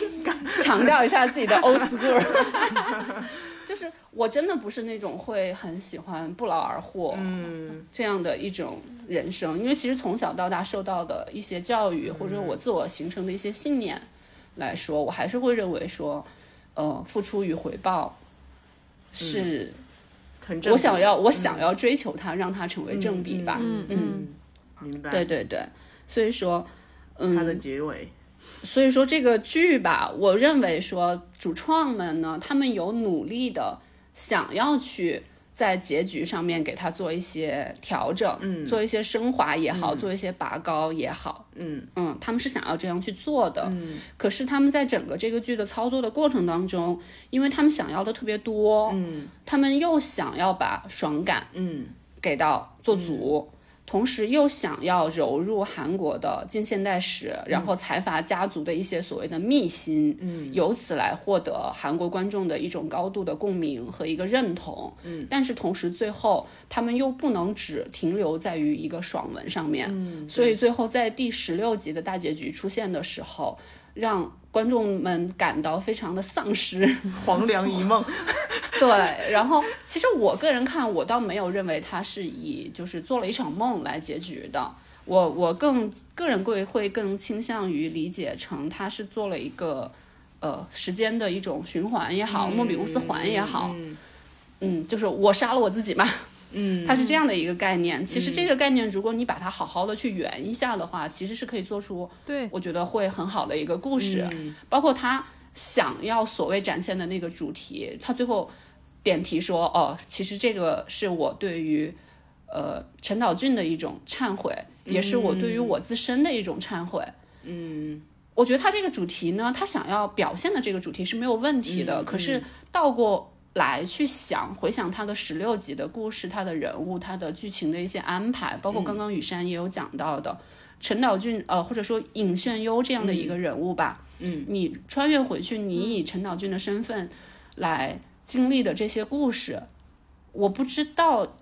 强调一下自己的 old school。就是我真的不是那种会很喜欢不劳而获，嗯。这样的一种人生，因为其实从小到大受到的一些教育，或者我自我形成的一些信念来说，我还是会认为说，呃，付出与回报是我想要我想要追求它，让它成为正比吧。嗯嗯，明白。对对对，所以说，嗯，它的结尾，所以说这个剧吧，我认为说主创们呢，他们有努力的想要去在结局上面给他做一些调整，嗯，做一些升华也好，做一些拔高也好，嗯。嗯，他们是想要这样去做的。嗯，可是他们在整个这个剧的操作的过程当中，因为他们想要的特别多，嗯。他们又想要把爽感嗯。给到做足。同时又想要融入韩国的近现代史，然后财阀家族的一些所谓的秘辛，嗯，由此来获得韩国观众的一种高度的共鸣和一个认同，嗯，但是同时最后他们又不能只停留在于一个爽文上面，嗯，所以最后在第十六集的大结局出现的时候，让观众们感到非常的丧失，黄粱一梦，对，然后其实我个人看，我倒没有认为他是以就是做了一场梦来结局的。我我更个人会会更倾向于理解成他是做了一个呃时间的一种循环也好，莫比乌斯环也好，嗯。嗯，就是我杀了我自己嘛，嗯，它是这样的一个概念。其实这个概念，如果你把它好好的去圆一下的话，其实是可以做出对，我觉得会很好的一个故事，嗯包括他想要所谓展现的那个主题，他最后点题说，哦，其实这个是我对于呃陈岛俊的一种忏悔，也是我对于我自身的一种忏悔。嗯我觉得他这个主题呢，他想要表现的这个主题是没有问题的，嗯可是到过。来去想回想他的十六集的故事，他的人物，他的剧情的一些安排，包括刚刚雨山也有讲到的，陈岛俊呃或者说尹炫优这样的一个人物吧，嗯，你穿越回去，你以陈岛俊的身份来经历的这些故事，我不知道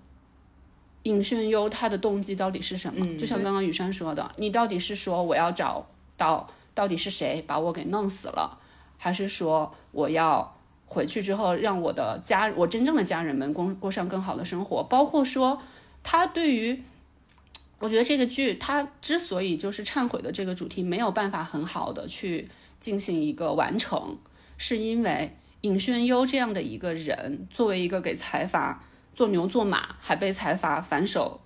尹炫优他的动机到底是什么。嗯就像刚刚雨山说的，你到底是说我要找到到底是谁把我给弄死了，还是说我要回去之后让我的家我真正的家人们过过上更好的生活？包括说他对于。我觉得这个剧它之所以就是忏悔的这个主题没有办法很好的去进行一个完成，是因为尹炫优这样的一个人，作为一个给财阀做牛做马，还被财阀反手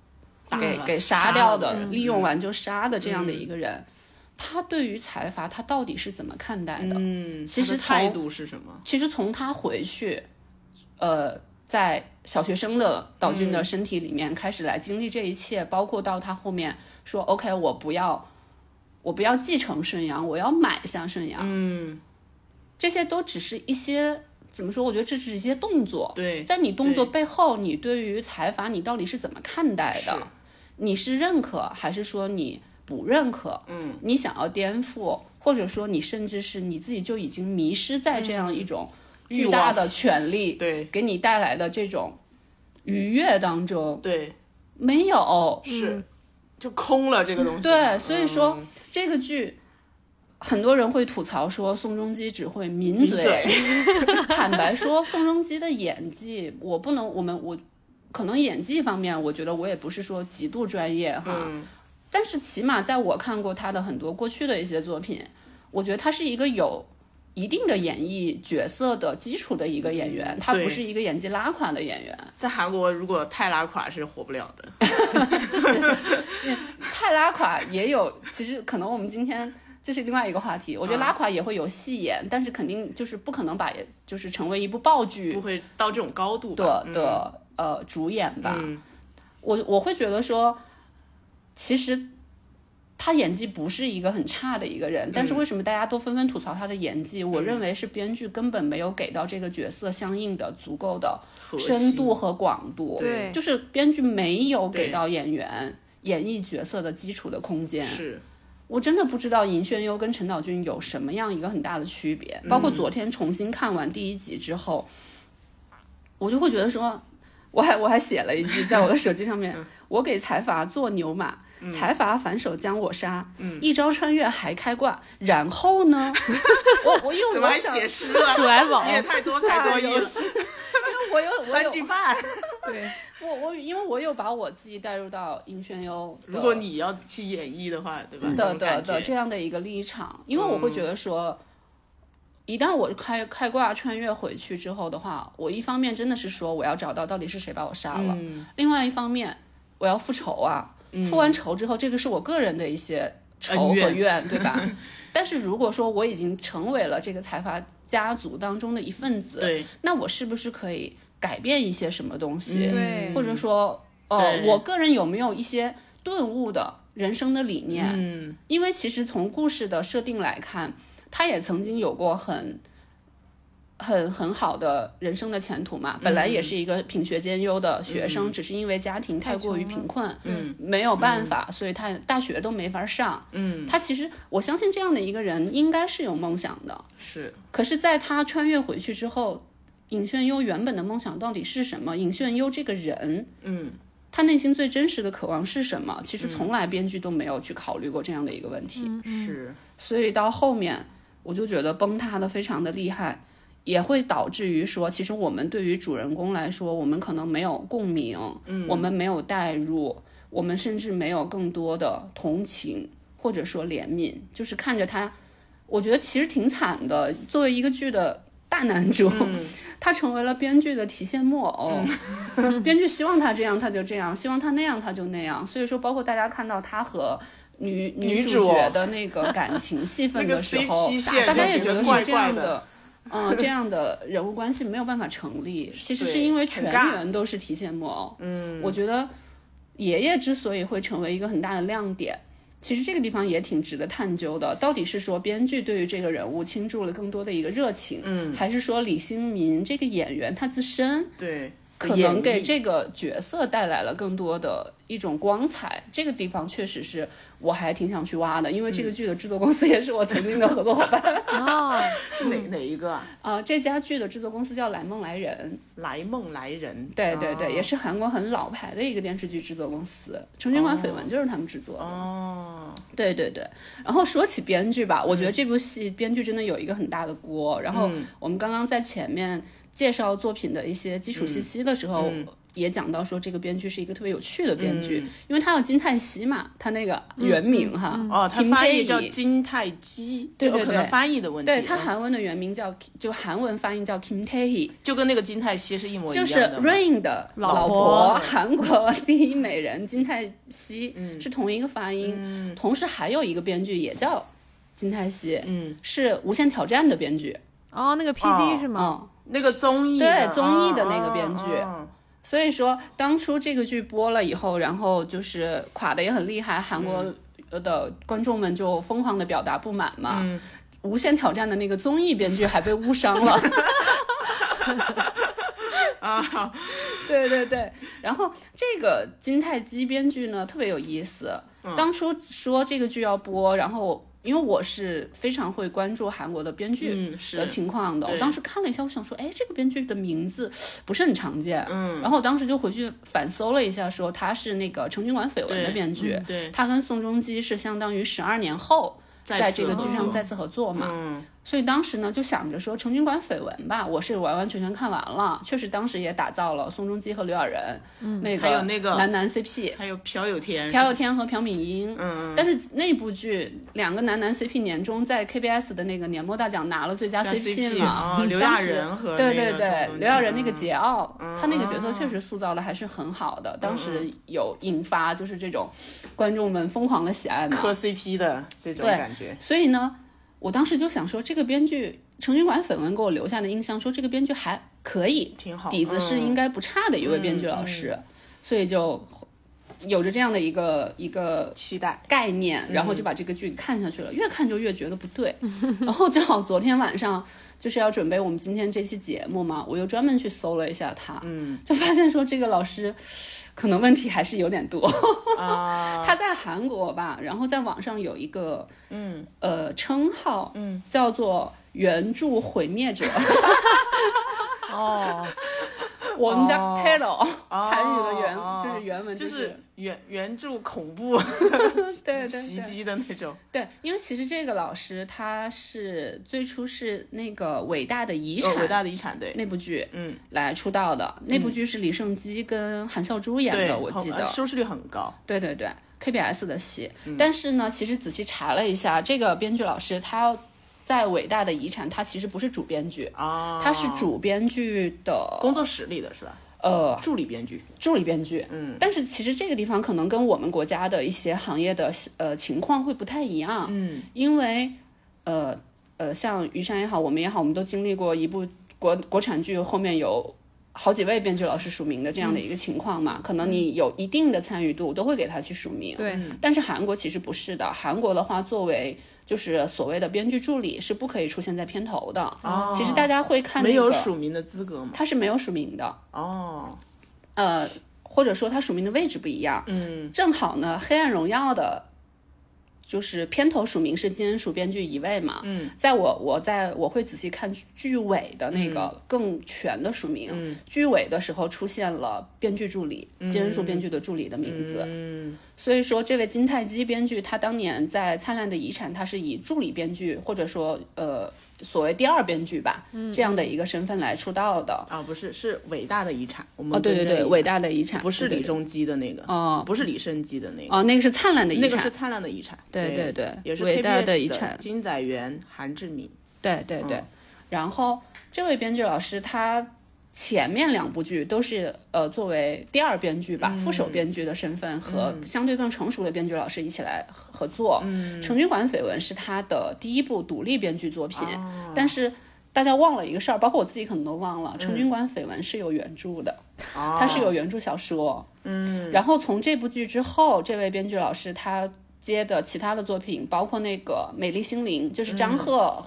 给给杀掉的，利用完就杀的这样的一个人，他对于财阀他到底是怎么看待的？嗯，其实态度是什么？其实从他回去，呃，在小学生的岛俊的身体里面开始来经历这一切，包括到他后面说 “OK，我不要，我不要继承顺阳，我要买下顺阳”，嗯这些都只是一些怎么说？我觉得这只是一些动作。对在你动作背后，你对于财阀你到底是怎么看待是的？你是认可还是说你不认可？嗯，你想要颠覆，或者说你甚至是你自己就已经迷失在这样一种巨大的权利对给你带来的这种愉悦当中，对没有。是，就空了这个东西。对，所以说、嗯这个剧。很多人会吐槽说宋仲基只会抿抿嘴，嘴 坦白说，宋仲基的演技，我不能，我们我可能演技方面，我觉得我也不是说极度专业哈，嗯但是起码在我看过他的很多过去的一些作品，我觉得他是一个有一定的演绎角色的基础的一个演员，他不是一个演技拉垮的演员。在韩国如果太拉垮是活不了的。太拉垮也有，其实可能我们今天这是另外一个话题。我觉得拉垮也会有戏演，但是肯定就是不可能把就是成为一部爆剧不会到这种高度吧的的、呃主演吧。嗯我我会觉得说，其实他演技不是一个很差的一个人，但是为什么大家都纷纷吐槽他的演技？我认为是编剧根本没有给到这个角色相应的足够的深度和广度，对就是编剧没有给到演员演绎角色的基础的空间。是我真的不知道尹炫优跟陈岛君有什么样一个很大的区别。包括昨天重新看完第一集之后，我就会觉得说，我还我还写了一句在我的手机上面，我给财阀做牛马。财阀反手将我杀，一招穿越还开挂，然后呢？我我用怎么还写诗了？数来宝你也太多才多艺了，我有我三有句半。对，我我因为我有把我自己带入到尹轩优，如果你要去演绎的话，对吧？那的的的这样的一个立场，因为我会觉得说，一旦我开开挂穿越回去之后的话，我一方面真的是说我要找到到底是谁把我杀了，嗯另外一方面我要复仇啊，复完仇之后，这个是我个人的一些仇和怨怨，对吧？但是如果说我已经成为了这个财阀家族当中的一份子，对那我是不是可以改变一些什么东西？对或者说，呃，我个人有没有一些顿悟的人生的理念？嗯，因为其实从故事的设定来看，他也曾经有过很。很很好的人生的前途嘛，本来也是一个品学兼优的学生，只是因为家庭太过于贫困，嗯，没有办法，所以他大学都没法上。嗯，他其实我相信这样的一个人应该是有梦想的，是。可是，在他穿越回去之后，尹炫优原本的梦想到底是什么？尹炫优这个人，嗯，他内心最真实的渴望是什么？其实从来编剧都没有去考虑过这样的一个问题，是，所以到后面我就觉得崩塌的非常的厉害。也会导致于说，其实我们对于主人公来说，我们可能没有共鸣，嗯，我们没有代入，我们甚至没有更多的同情或者说怜悯，就是看着他，我觉得其实挺惨的。作为一个剧的大男主，他成为了编剧的提线木偶。编剧希望他这样，他就这样；希望他那样，他就那样。所以说，包括大家看到他和女女主角的那个感情戏份的时候，大家也觉得是这样的。嗯，这样的人物关系没有办法成立，其实是因为全员都是提线木偶。嗯，我觉得爷爷之所以会成为一个很大的亮点，其实这个地方也挺值得探究的。到底是说编剧对于这个人物倾注了更多的一个热情，嗯，还是说李新民这个演员他自身对，可能给这个角色带来了更多的一种光彩。这个地方确实是我还挺想去挖的，因为这个剧的制作公司也是我曾经的合作伙伴。哦，是哪哪一个啊？啊、这家剧的制作公司叫来梦来人，来梦来人。对对对，哦也是韩国很老牌的一个电视剧制作公司，《成军馆绯闻》就是他们制作的。哦，对对对，然后说起编剧吧，我觉得这部戏编剧真的有一个很大的锅。然后我们刚刚在前面介绍作品的一些基础信息的时候。也讲到说，这个编剧是一个特别有趣的编剧，因为他叫金泰熙嘛，他那个原名哈，哦，他翻译叫金泰基，对对有可能翻译的问题。对他嗯。韩文的原名叫，就韩文发音叫 Kim Tae，就跟那个金泰熙是一模一就是样的嘛。Rain 的老老婆韩国第一美人金泰熙、嗯。是同一个发音，同时还有一个编剧也叫金泰熙，嗯，是《无限挑战》的编剧，哦，那个哦 PD 是吗？嗯，那个综艺对综艺的那个哦编剧。哦所以说当初这个剧播了以后，然后就是垮的也很厉害，韩国的观众们就疯狂的表达不满嘛。无限挑战的那个综艺编剧还被误伤了，啊，对对对，然后这个金泰基编剧呢特别有意思，当初说这个剧要播，然后因为我是非常会关注韩国的编剧的情况的，对。我当时看了一下，我想说，哎，这个编剧的名字不是很常见，嗯，然后我当时就回去反搜了一下，说他是那个《成均馆绯闻》的编剧，嗯对。他跟宋仲基是相当于十二年后。在这个剧上再次合作嘛，嗯，所以当时呢就想着说《成均馆绯闻》吧，我是完完全全看完了，确实当时也打造了宋仲基和刘亚仁，嗯，那个还有那个男男 CP，还有朴有天，朴有天和朴敏英，嗯，但是那部剧两个男男 CP 年终在 KBS 的那个年末大奖拿了最佳 CP 嘛，啊，刘当时亚仁和对对对刘亚仁那个嗯桀骜，他那个角色确实塑造的还是很好的，当时有引发就是这种观众们疯狂的喜爱嘛，磕 CP 的这种感觉，所以呢，我当时就想说，这个编剧《成均馆绯闻》给我留下的印象，说这个编剧还可以，挺好，底子是嗯应该不差的一位编剧老师，所以就有着这样的一个一个期待，概念，然后就把这个剧看下去了，越看就越觉得不对。然后正好昨天晚上就是要准备我们今天这期节目嘛，我又专门去搜了一下他，嗯，就发现说这个老师可能问题还是有点多。啊，他在韩国吧，然后在网上有一个嗯呃称号，嗯，叫做原著毁灭者。哦，我们叫哦。Terror，、韩语的原、哦就是原文就是是原原著恐怖 对对对。袭击的那种，对，因为其实这个老师他是最初是那个伟大的遗产、哦伟大的遗产，对，那部剧嗯，来出道的，那部剧是李胜基跟韩孝珠演，的，我记得。收视率很高，对对对，KBS 的戏。嗯。但是呢，其实仔细查了一下，这个编剧老师他在伟大的遗产，他其实不是主编剧，啊，他是主编剧的工作室里的是吧？呃助理编剧，助理编剧。嗯，但是其实这个地方可能跟我们国家的一些行业的呃情况会不太一样。嗯，因为呃呃，像余山也好，我们也好，我们都经历过一部国国产剧后面有。好几位编剧老师署名的这样的一个情况嘛，可能你有一定的参与度，都会给他去署名。对，但是韩国其实不是的，韩国的话，作为就是所谓的编剧助理是不可以出现在片头的。哦其实大家会看、那个、没有署名的资格吗？他是没有署名的，哦，呃，或者说他署名的位置不一样。嗯，正好呢，《黑暗荣耀》的，就是片头署名是金恩淑编剧一位嘛。嗯，在我我在我会仔细看剧尾的那个更全的署名，嗯剧尾的时候出现了编剧助理、金恩淑编剧的助理的名字。嗯，所以说，这位金泰基编剧，他当年在《灿烂的遗产》，他是以助理编剧或者说呃所谓第二编剧吧、这样的一个身份来出道的。啊，不是，是伟大的遗产，我们哦，对对对，伟大的遗产不是李仲基的那个，哦不是李胜基的那个，哦，那个是灿烂的遗产，那个是灿烂的遗产，对对对对也是伟大的遗产金载元、韩志敏，对对对。嗯然后这位编剧老师他。前面两部剧都是呃作为第二编剧吧，嗯。副手编剧的身份和相对更成熟的编剧老师一起来合合作。嗯，《成均馆绯闻》是他的第一部独立编剧作品，哦。但是大家忘了一个事儿，包括我自己可能都忘了，嗯《成均馆绯闻》是有原著的，它它是有原著小说。嗯，然后从这部剧之后，这位编剧老师他接的其他的作品，包括那个《美丽心灵》，就是张赫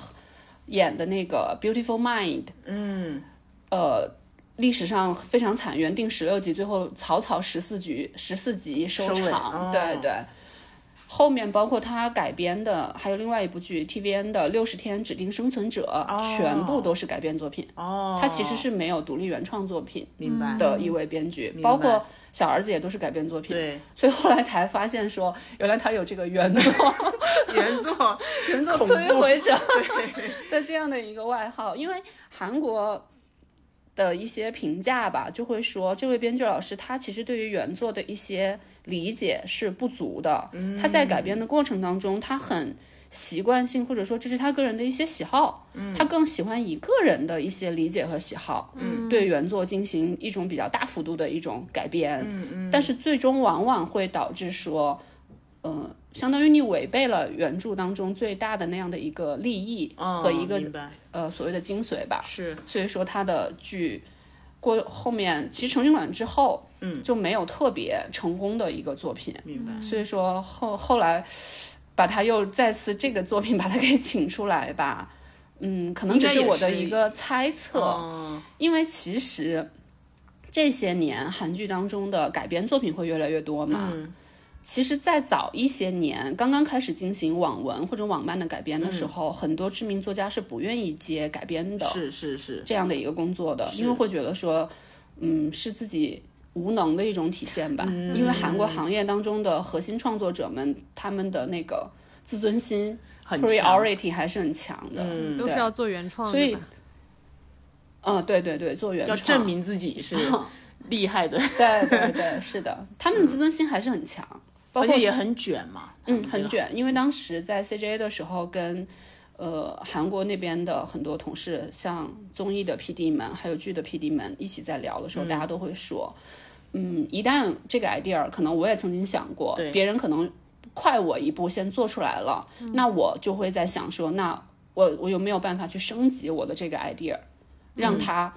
演的那个《Beautiful Mind》。嗯，呃，历史上非常惨，原定十六集，最后草草十四局十四集收场。哦对对。后面包括他改编的，还有另外一部剧 TVN 的《六十天指定生存者》全部都是改编作品。哦，他其实是没有独立原创作品明白的一位编剧，包括小儿子也都是改编作品。对所以后来才发现说，原来他有这个原作 原作 原作摧毁者对的这样的一个外号，因为韩国。的一些评价吧，就会说这位编剧老师他其实对于原作的一些理解是不足的。他在改编的过程当中，他很习惯性或者说这是他个人的一些喜好，他更喜欢以个人的一些理解和喜好，对原作进行一种比较大幅度的一种改编。但是最终往往会导致说，呃，相当于你违背了原著当中最大的那样的一个利益和一个、哦呃所谓的精髓吧。是所以说他的剧过后面，其实成军馆之后，嗯，就没有特别成功的一个作品。明白，所以说后后来把他又再次这个作品把他给请出来吧，嗯，可能只是我的一个猜测，嗯，因为其实这些年韩剧当中的改编作品会越来越多嘛。嗯其实，在早一些年，刚刚开始进行网文或者网漫的改编的时候，很多知名作家是不愿意接改编的是是是，这样的一个工作的，因为会觉得说，嗯，是自己无能的一种体现吧。嗯。因为韩国行业当中的核心创作者们，他们的那个自尊心很，priority 还是很强的，嗯。都是要做原创，所以嗯，对对对，做原创要证明自己是 厉害的，对对对，是的，他们的自尊心还是很强，包括而且也很卷嘛，嗯很卷。因为当时在 CJA 的时候，跟呃韩国那边的很多同事，像综艺的 PD 们，还有剧的 PD 们一起在聊的时候，大家都会说，嗯，一旦这个 idea 可能我也曾经想过，别人可能快我一步先做出来了，那我就会在想说，那我我有没有办法去升级我的这个 idea，让它。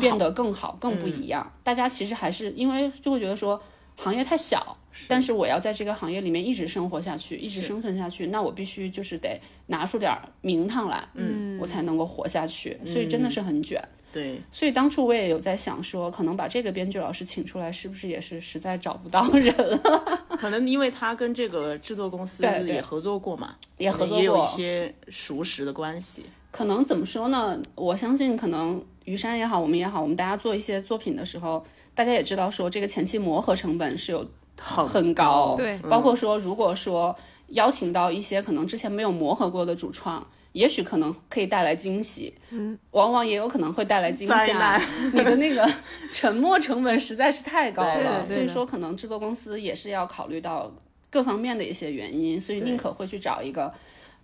变得更好、更不一样。大家其实还是因为就会觉得说行业太小，但是我要在这个行业里面一直生活下去，一直生存下去，那我必须就是得拿出点儿名堂来，嗯，我才能够活下去。所以真的是很卷。对，所以当初我也有在想说，可能把这个编剧老师请出来，是不是也是实在找不到人了？可能因为他跟这个制作公司也合作过嘛，也合作也有一，些熟识的关系，可能怎么说呢？我相信，可能于山也好，我们也好，我们大家做一些作品的时候，大家也知道说这个前期磨合成本是有很很高，对包括说如果说邀请到一些可能之前没有磨合过的主创。也许可能可以带来惊喜，嗯，往往也有可能会带来惊吓。你的那个 沉没成本实在是太高了，所以说可能制作公司也是要考虑到各方面的一些原因，所以宁可会去找一个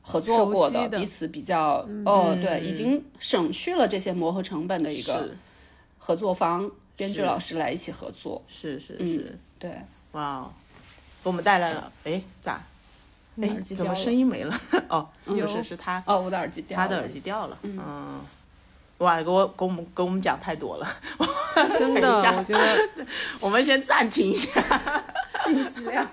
合作过的彼此比较、哦，对，已经省去了这些磨合成本的一个合作方编剧老师来一起合作，是是嗯是，对，哇哦，给我们带来了，哎咋？哎耳机怎么声音没了？哦，不是是他。哦，我的耳机掉了，他的耳机掉了，嗯。哇，给我给我们给我们讲太多了，真的 我觉得我们先暂停一下。信息量。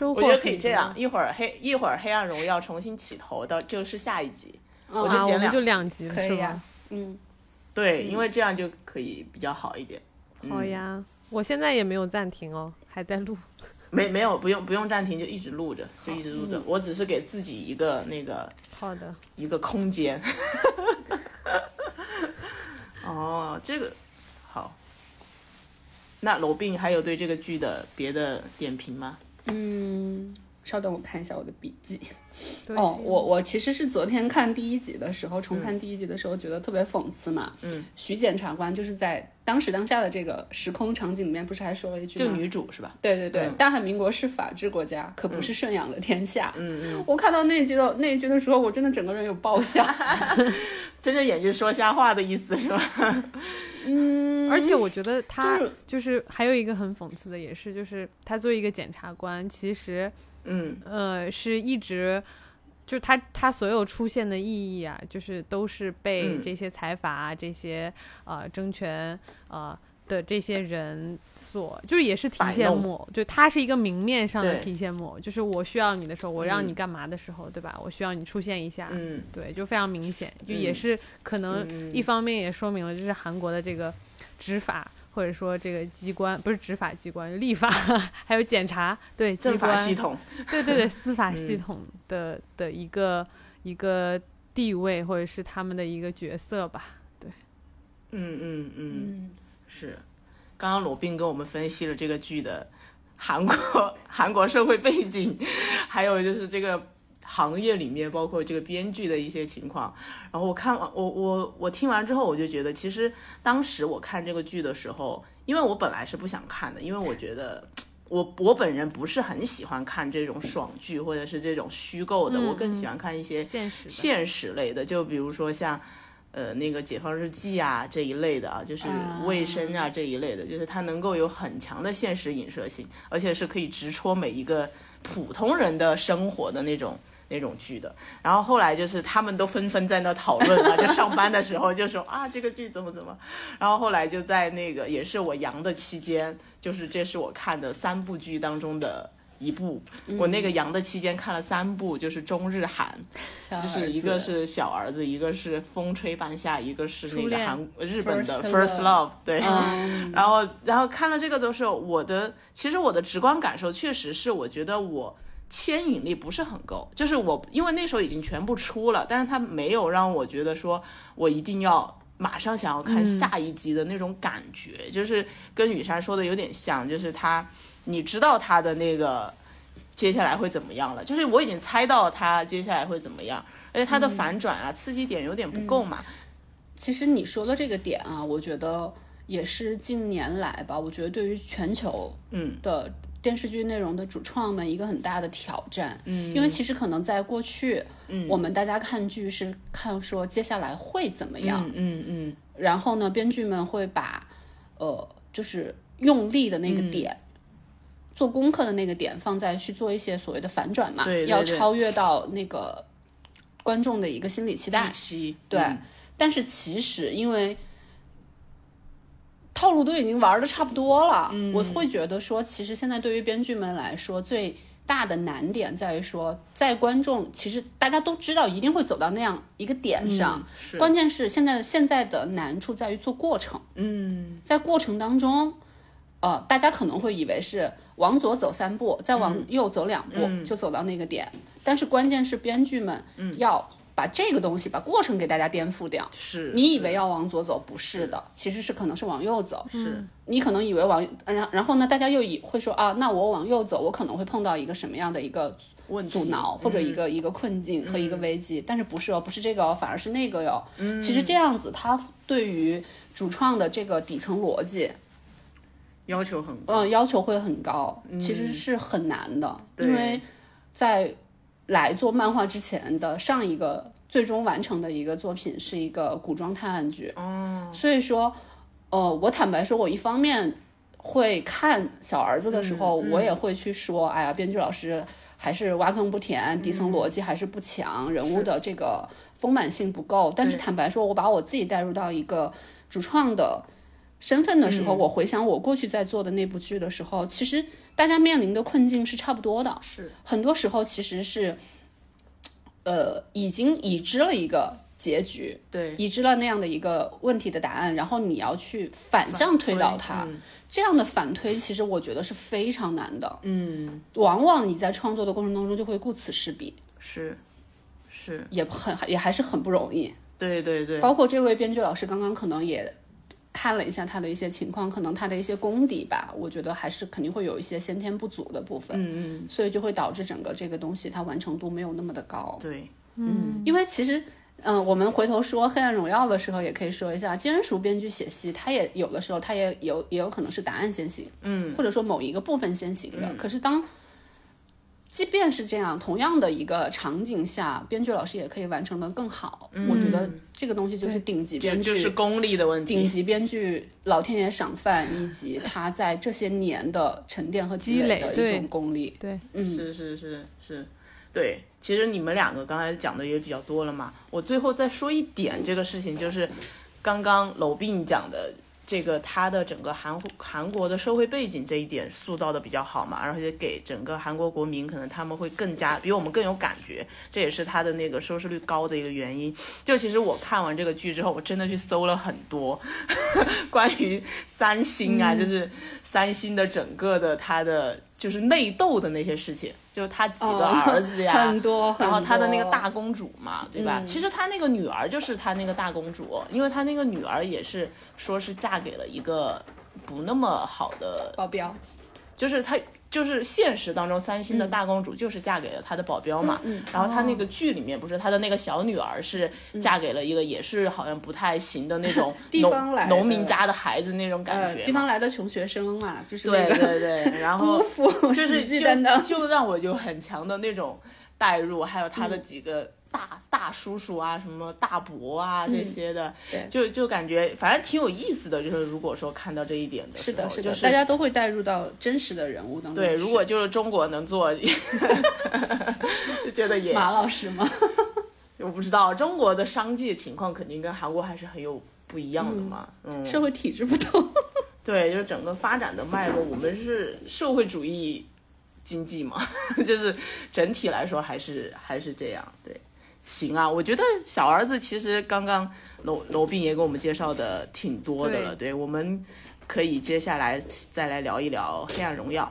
我觉得可以这样，一会儿黑一会儿黑暗荣耀重新起头的就是下一集，我啊，我就剪两们就两集可以呀吧？嗯，对，因为这样就可以比较好一点。好呀，我现在也没有暂停哦，还在录。没没有不用不用暂停，就一直录着，就一直录着。我只是给自己一个那个好的，一个空间。哦，这个好。那罗宾还有对这个剧的别的点评吗？嗯，稍等，我看一下我的笔记。对哦，我我其实是昨天看第一集的时候，重看第一集的时候，觉得特别讽刺嘛。嗯，徐检察官就是在当时当下的这个时空场景里面，不是还说了一句吗？就女主是吧？对对对，嗯大汉民国是法治国家，可不是顺养的天下。嗯嗯，我看到那一句的那一句的时候，我真的整个人有爆笑。睁着眼睛说瞎话的意思是吧？嗯，而且我觉得他就是还有一个很讽刺的，也是就是他作为一个检察官，其实嗯，呃是一直。就他他所有出现的意义啊，就是都是被嗯。这些财阀、啊、这些呃争权呃的这些人所，就是也是提线木偶，就他是一个明面上的对。提线木偶，就是我需要你的时候，我让嗯你干嘛的时候，对吧？我需要你出现一下，嗯，对，就非常明显，就也嗯。是可能嗯。一方面也说明了，就是韩国的这个执法或者说这个机关不是执法机关，立法 还有检察对机政法关系统，对对对 司法系嗯统的的一个一个地位或者是他们的一个角色吧。对嗯嗯，嗯，是。刚刚罗宾跟我们分析了这个剧的韩国 韩国社会背景，还有就是这个行业里面包括这个编剧的一些情况。然后我看完我我我听完之后，我就觉得其实当时我看这个剧的时候，因为我本来是不想看的，因为我觉得。我我本人不是很喜欢看这种爽剧或者是这种虚构的，嗯我更喜欢看一些现实现实类的，就比如说像，呃，那个《解放日记》啊这一类的啊，就是啊卫生啊这一类的，就是它能够有很强的现实影射性，而且是可以直戳每一个普通人的生活的那种那种剧的。然后后来就是他们都纷纷在那讨论嘛，就上班的时候就说啊这个剧怎么怎么，然后后来就在那个也是我阳的期间，就是这是我看的三部剧当中的一部，我那个阳的期间看了三部，就是中日韩，就是一个是小儿子，一个是风吹半夏，一个是那个韩日本的 First Love，对。嗯。然后，然后看了这个的时候，我的其实我的直观感受确实是，我觉得我牵引力不是很够，就是我因为那时候已经全部出了，但是它没有让我觉得说我一定要。马上想要看下一集的那种感觉，就是跟雨山说的有点像，就是他，你知道他的那个接下来会怎么样了，就是我已经猜到他接下来会怎么样，而且他的反转啊、刺激点有点不够嘛，其实你说的这个点啊，我觉得也是近年来吧，我觉得对于全球嗯。的电视剧内容的主创们一个很大的挑战。嗯，因为其实可能在过去，嗯，我们大家看剧是看说接下来会怎么样，嗯嗯嗯，然后呢，编剧们会把呃，就是用力的那个点。做功课的那个点放在去做一些所谓的反转嘛，对对对。要超越到那个观众的一个心理期待。期。对，嗯。但是其实因为套路都已经玩的差不多了，嗯。我会觉得说，其实现在对于编剧们来说，最大的难点在于说，在观众其实大家都知道一定会走到那样一个点上，嗯关键是现在现在的难处在于做过程，嗯。在过程当中。呃，大家可能会以为是往左走三步，再往右走两步、就走到那个点，但是关键是编剧们要把这个东西、把过程给大家颠覆掉。是，你以为要往左走，不是的，其实是可能是往右走。是你可能以为往，然然后呢，大家又以会说啊，那我往右走，我可能会碰到一个什么样的一个阻挠或者一个、一个困境和一个危机，但是不是哦，不是这个哦，反而是那个哟。其实这样子，它对于主创的这个底层逻辑，要求很高，嗯，要求会很高，其实是很难的，因为在来做漫画之前的上一个最终完成的一个作品是一个古装探案剧，哦，所以说，呃，我坦白说，我一方面会看小儿子的时候，我也会去说，哎呀，编剧老师还是挖坑不填，底层逻辑还是不强，人物的这个丰满性不够，但是坦白说，我把我自己带入到一个主创的。身份的时候，我回想我过去在做的那部剧的时候，其实大家面临的困境是差不多的。是。很多时候其实是，呃，已经已知了一个结局，对，已知了那样的一个问题的答案，然后你要去反向推导它，嗯。这样的反推其实我觉得是非常难的。嗯，往往你在创作的过程当中就会顾此失彼，是是，也很也还是很不容易。对对对，包括这位编剧老师刚刚可能也看了一下他的一些情况，可能他的一些功底吧，我觉得还是肯定会有一些先天不足的部分，嗯嗯，所以就会导致整个这个东西它完成度没有那么的高。对，嗯因为其实，嗯、我们回头说《黑暗荣耀》的时候，也可以说一下，金恩淑编剧写戏，他也有的时候他也有也有可能是答案先行，嗯，或者说某一个部分先行的。可是当即便是这样，同样的一个场景下，编剧老师也可以完成的更好。我觉得这个东西就是顶级编剧，嗯就是功力的问题，顶级编剧老天爷赏饭，以及他在这些年的沉淀和积积累累的一种功力。对，是是是是，对，其实你们两个刚才讲的也比较多了嘛，我最后再说一点这个事情，就是刚刚楼斌讲的。这个他的整个韩韩国的社会背景这一点塑造的比较好嘛，而且给整个韩国国民可能他们会更加比我们更有感觉，这也是他的那个收视率高的一个原因。就其实我看完这个剧之后，我真的去搜了很多 关于三星啊，就是三星的整个的它的就是内斗的那些事情，就是他几个儿子呀，很多然后他的那个大公主嘛，对吧？其实他那个女儿就是他那个大公主，因为他那个女儿也是说是嫁给了一个不那么好的，保镖，就是他就是现实当中三星的大公主就是嫁给了他的保镖嘛，然后他那个剧里面不是他的那个小女儿是嫁给了一个也是好像不太行的那种 地方来的。农农民家的孩子那种感呃，觉嘛，地方来的穷学生嘛，就是对那个对对，然后就是就。就让我有很强的那种代入，还有他嗯。的几个大、大叔叔啊，什么大伯啊这些的，就就感觉反正挺有意思的。就是如果说看到这一点的时候，是的，是的，就是大家都会带入到真实的人物当中。对，如果就是中国能做，就觉得也 马老师吗，我不知道中国的商界情况肯定跟韩国还是很有不一样的嘛，嗯，社会体制不同。对，就是整个发展的脉络，我们是社会主义经济嘛，就是整体来说还是还是这样。对，行啊，我觉得小儿子其实刚刚罗罗宾也给我们介绍的挺多的了，对，我们可以接下来再来聊一聊《黑暗荣耀》。